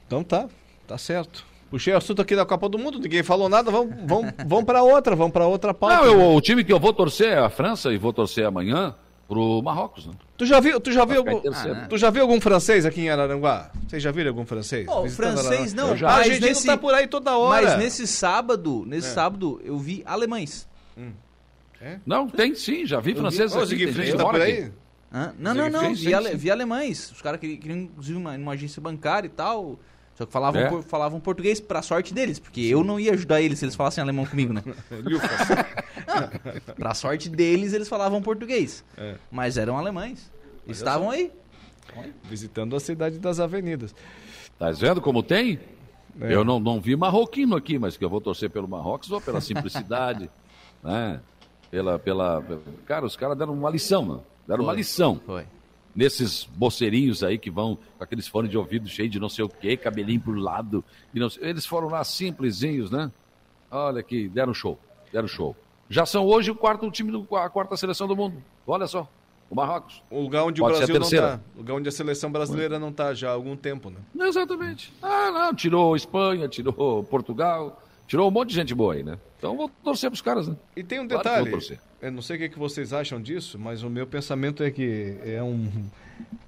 Então tá, tá certo. Puxei o assunto aqui da Copa do Mundo, ninguém falou nada, vamos, vamos, vamos para outra, vamos para outra pauta. Não, eu- o time que eu vou torcer é a França e vou torcer amanhã pro Marrocos, né? Tu já viu, tu já viu, algum, terceiro. tu já viu algum francês aqui em Araranguá? Vocês já viram algum francês? Ó, o Visitando francês Araranguá? não, já. mas A Argentina nesse- tá por aí toda hora. Mas nesse sábado, nesse É. sábado, eu vi alemães. Não, tem sim, já vi Eu vi- franceses aqui. Tem Fred gente tá por aí? aqui. Hã? Não, não, não, sim, vi, ale- vi alemães. Os caras queriam, inclusive, uma, numa agência bancária e tal. Só que falavam, É? por- falavam português pra sorte deles, porque eu não ia ajudar eles se eles falassem alemão comigo, né? (laughs) Não, (laughs) pra sorte deles, eles falavam português. É. Mas eram alemães. Mas Estavam aí. Visitando a cidade das avenidas. Tá vendo como tem? É. Eu não, não vi marroquino aqui, mas que eu vou torcer pelo Marrocos ou pela simplicidade, (laughs) né? Pela, pela... Cara, os caras deram uma lição, mano. Deram uma Foi, lição. Foi. Nesses boceirinhos aí que vão com aqueles fones de ouvido cheios de não sei o quê, cabelinho pro lado. E não Eles foram lá simplesinhos, né? Olha aqui, deram show. Deram show. Já são hoje o quarto time, do, a quarta seleção do mundo. Olha só, o Marrocos. O lugar onde Pode o Brasil não terceira. tá. O lugar onde a seleção brasileira não tá já há algum tempo, né? Exatamente. Ah, não, tirou Espanha, tirou Portugal, tirou um monte de gente boa aí, né? Então vou torcer pros caras, né? E tem um Claro detalhe, torcer. eu não sei o que, que vocês acham disso, mas o meu pensamento é que é um,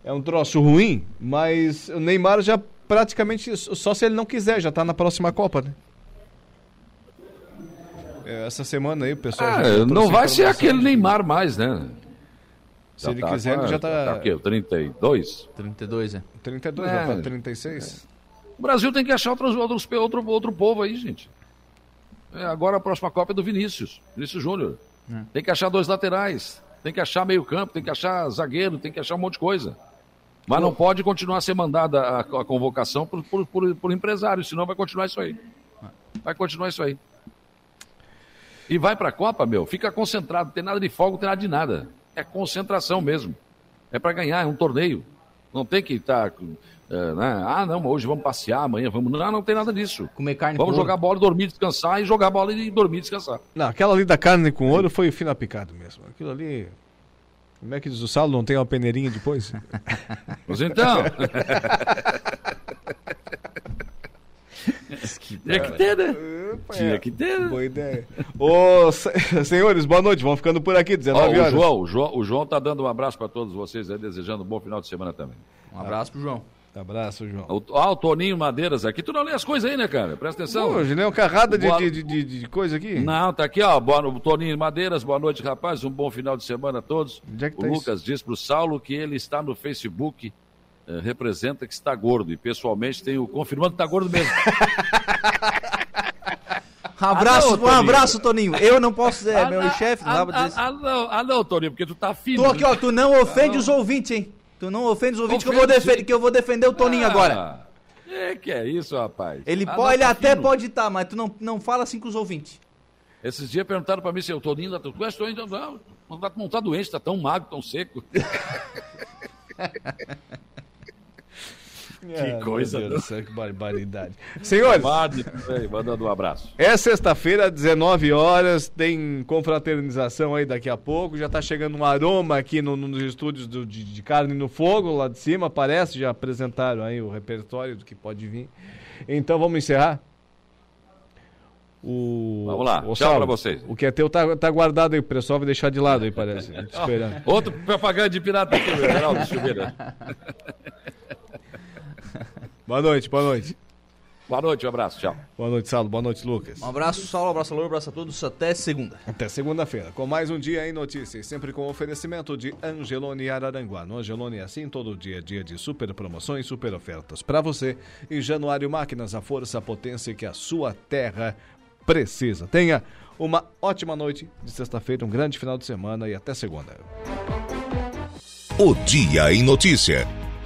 é um troço ruim, mas o Neymar já praticamente, só se ele não quiser, já tá na próxima Copa, né? É, essa semana aí o pessoal Ah, já não vai ser aquele Neymar mais, né? Se ele quiser, ele já tá- Tá o quê? 32? 32, é. 32, É. vai pra 36. O Brasil tem que achar outros, outros, outro, outro povo aí, gente. É, agora a próxima Copa é do Vinícius, Vinícius Júnior. É. Tem que achar dois laterais, tem que achar meio campo, tem que achar zagueiro, tem que achar um monte de coisa. Mas não pode continuar a ser mandada a, a convocação por, por, por, por empresário, senão vai continuar isso aí. Vai continuar isso aí. E vai pra Copa, meu, fica concentrado, não tem nada de folga, não tem nada de nada. É concentração mesmo. É pra ganhar, é um torneio. Não tem que estar. né? Ah, não, hoje vamos passear, amanhã vamos. Não, não tem nada disso. Comer carne Vamos com jogar bola, dormir, descansar e jogar bola e dormir, descansar. Não, aquela ali da carne com ouro foi fino a picado mesmo. Aquilo ali. Como é que diz o Saulo? Não tem uma peneirinha depois? (laughs) Mas então. (laughs) Tinha que ter, né? Tinha que ter. né? Boa ideia. Ô, se- senhores, boa noite. Vamos ficando por aqui, Ó, 19 o, horas. João, o, João, o João tá dando um abraço para todos vocês aí, desejando um bom final de semana também. Um abraço pro João. Abraço, João. O, ah, o Toninho Madeiras aqui. Tu não lê as coisas aí, né, cara? Presta atenção. Hoje nem uma carrada de, Boa- de, de, de- de coisa aqui. Não, tá aqui, ó. Boa, o Toninho Madeiras, boa noite, rapaz. Um bom final de semana a todos. é que o tá Lucas diz pro Saulo que ele está no Facebook, eh, representa que está gordo. E pessoalmente tenho confirmando que está gordo mesmo. Um (laughs) abraço, Ah, não, um Toninho. abraço, Toninho. Eu não posso dizer, Ah, meu ah, chefe não ah, dá ah, ah, não, ah, não, Toninho, porque tu tá fino. Tu aqui, ó, tu não ofende Ah, os ouvintes, hein? Tu não ofende os ouvintes que eu, vou defender, que eu vou defender o Toninho Ah, agora. É que é isso, rapaz. Ele, Ah, po- não, ele tá até fino. pode estar, mas tu não, não fala assim com os ouvintes. Esses dias perguntaram pra mim se eu tô indo, tu conhece Toninho? Não, não, não tá, não tá doente, tá tão magro, tão seco. (laughs) Ah, coisa, meu? Deus do céu, que barbaridade. Senhores, mandando um abraço. é sexta-feira, 19 horas, tem confraternização aí daqui a pouco. Já tá chegando um aroma aqui no- nos estúdios do- de, de carne no fogo, lá de cima, parece. Já apresentaram aí o repertório do que pode vir. Então vamos encerrar? O, Vamos lá, o tchau Saulo, pra vocês. O que é teu tá, tá guardado aí, o pessoal vai deixar de lado aí, parece. Esperando. Outro propaganda de pirata aqui, meu Geraldo Silveira. (laughs) Boa noite, boa noite. Boa noite, um abraço, tchau. Boa noite, Saulo. Boa noite, Lucas. Um abraço, Saulo, um abraço, Louro, um abraço a todos. Até segunda. Até segunda-feira, com mais um Dia em Notícias, sempre com oferecimento de Angelone Araranguá. No Angelone é assim, todo dia dia de super promoções, super ofertas para você. E Januário Máquinas, a força, a potência que a sua terra precisa. Tenha uma ótima noite de sexta-feira, um grande final de semana e até segunda. O Dia em Notícia.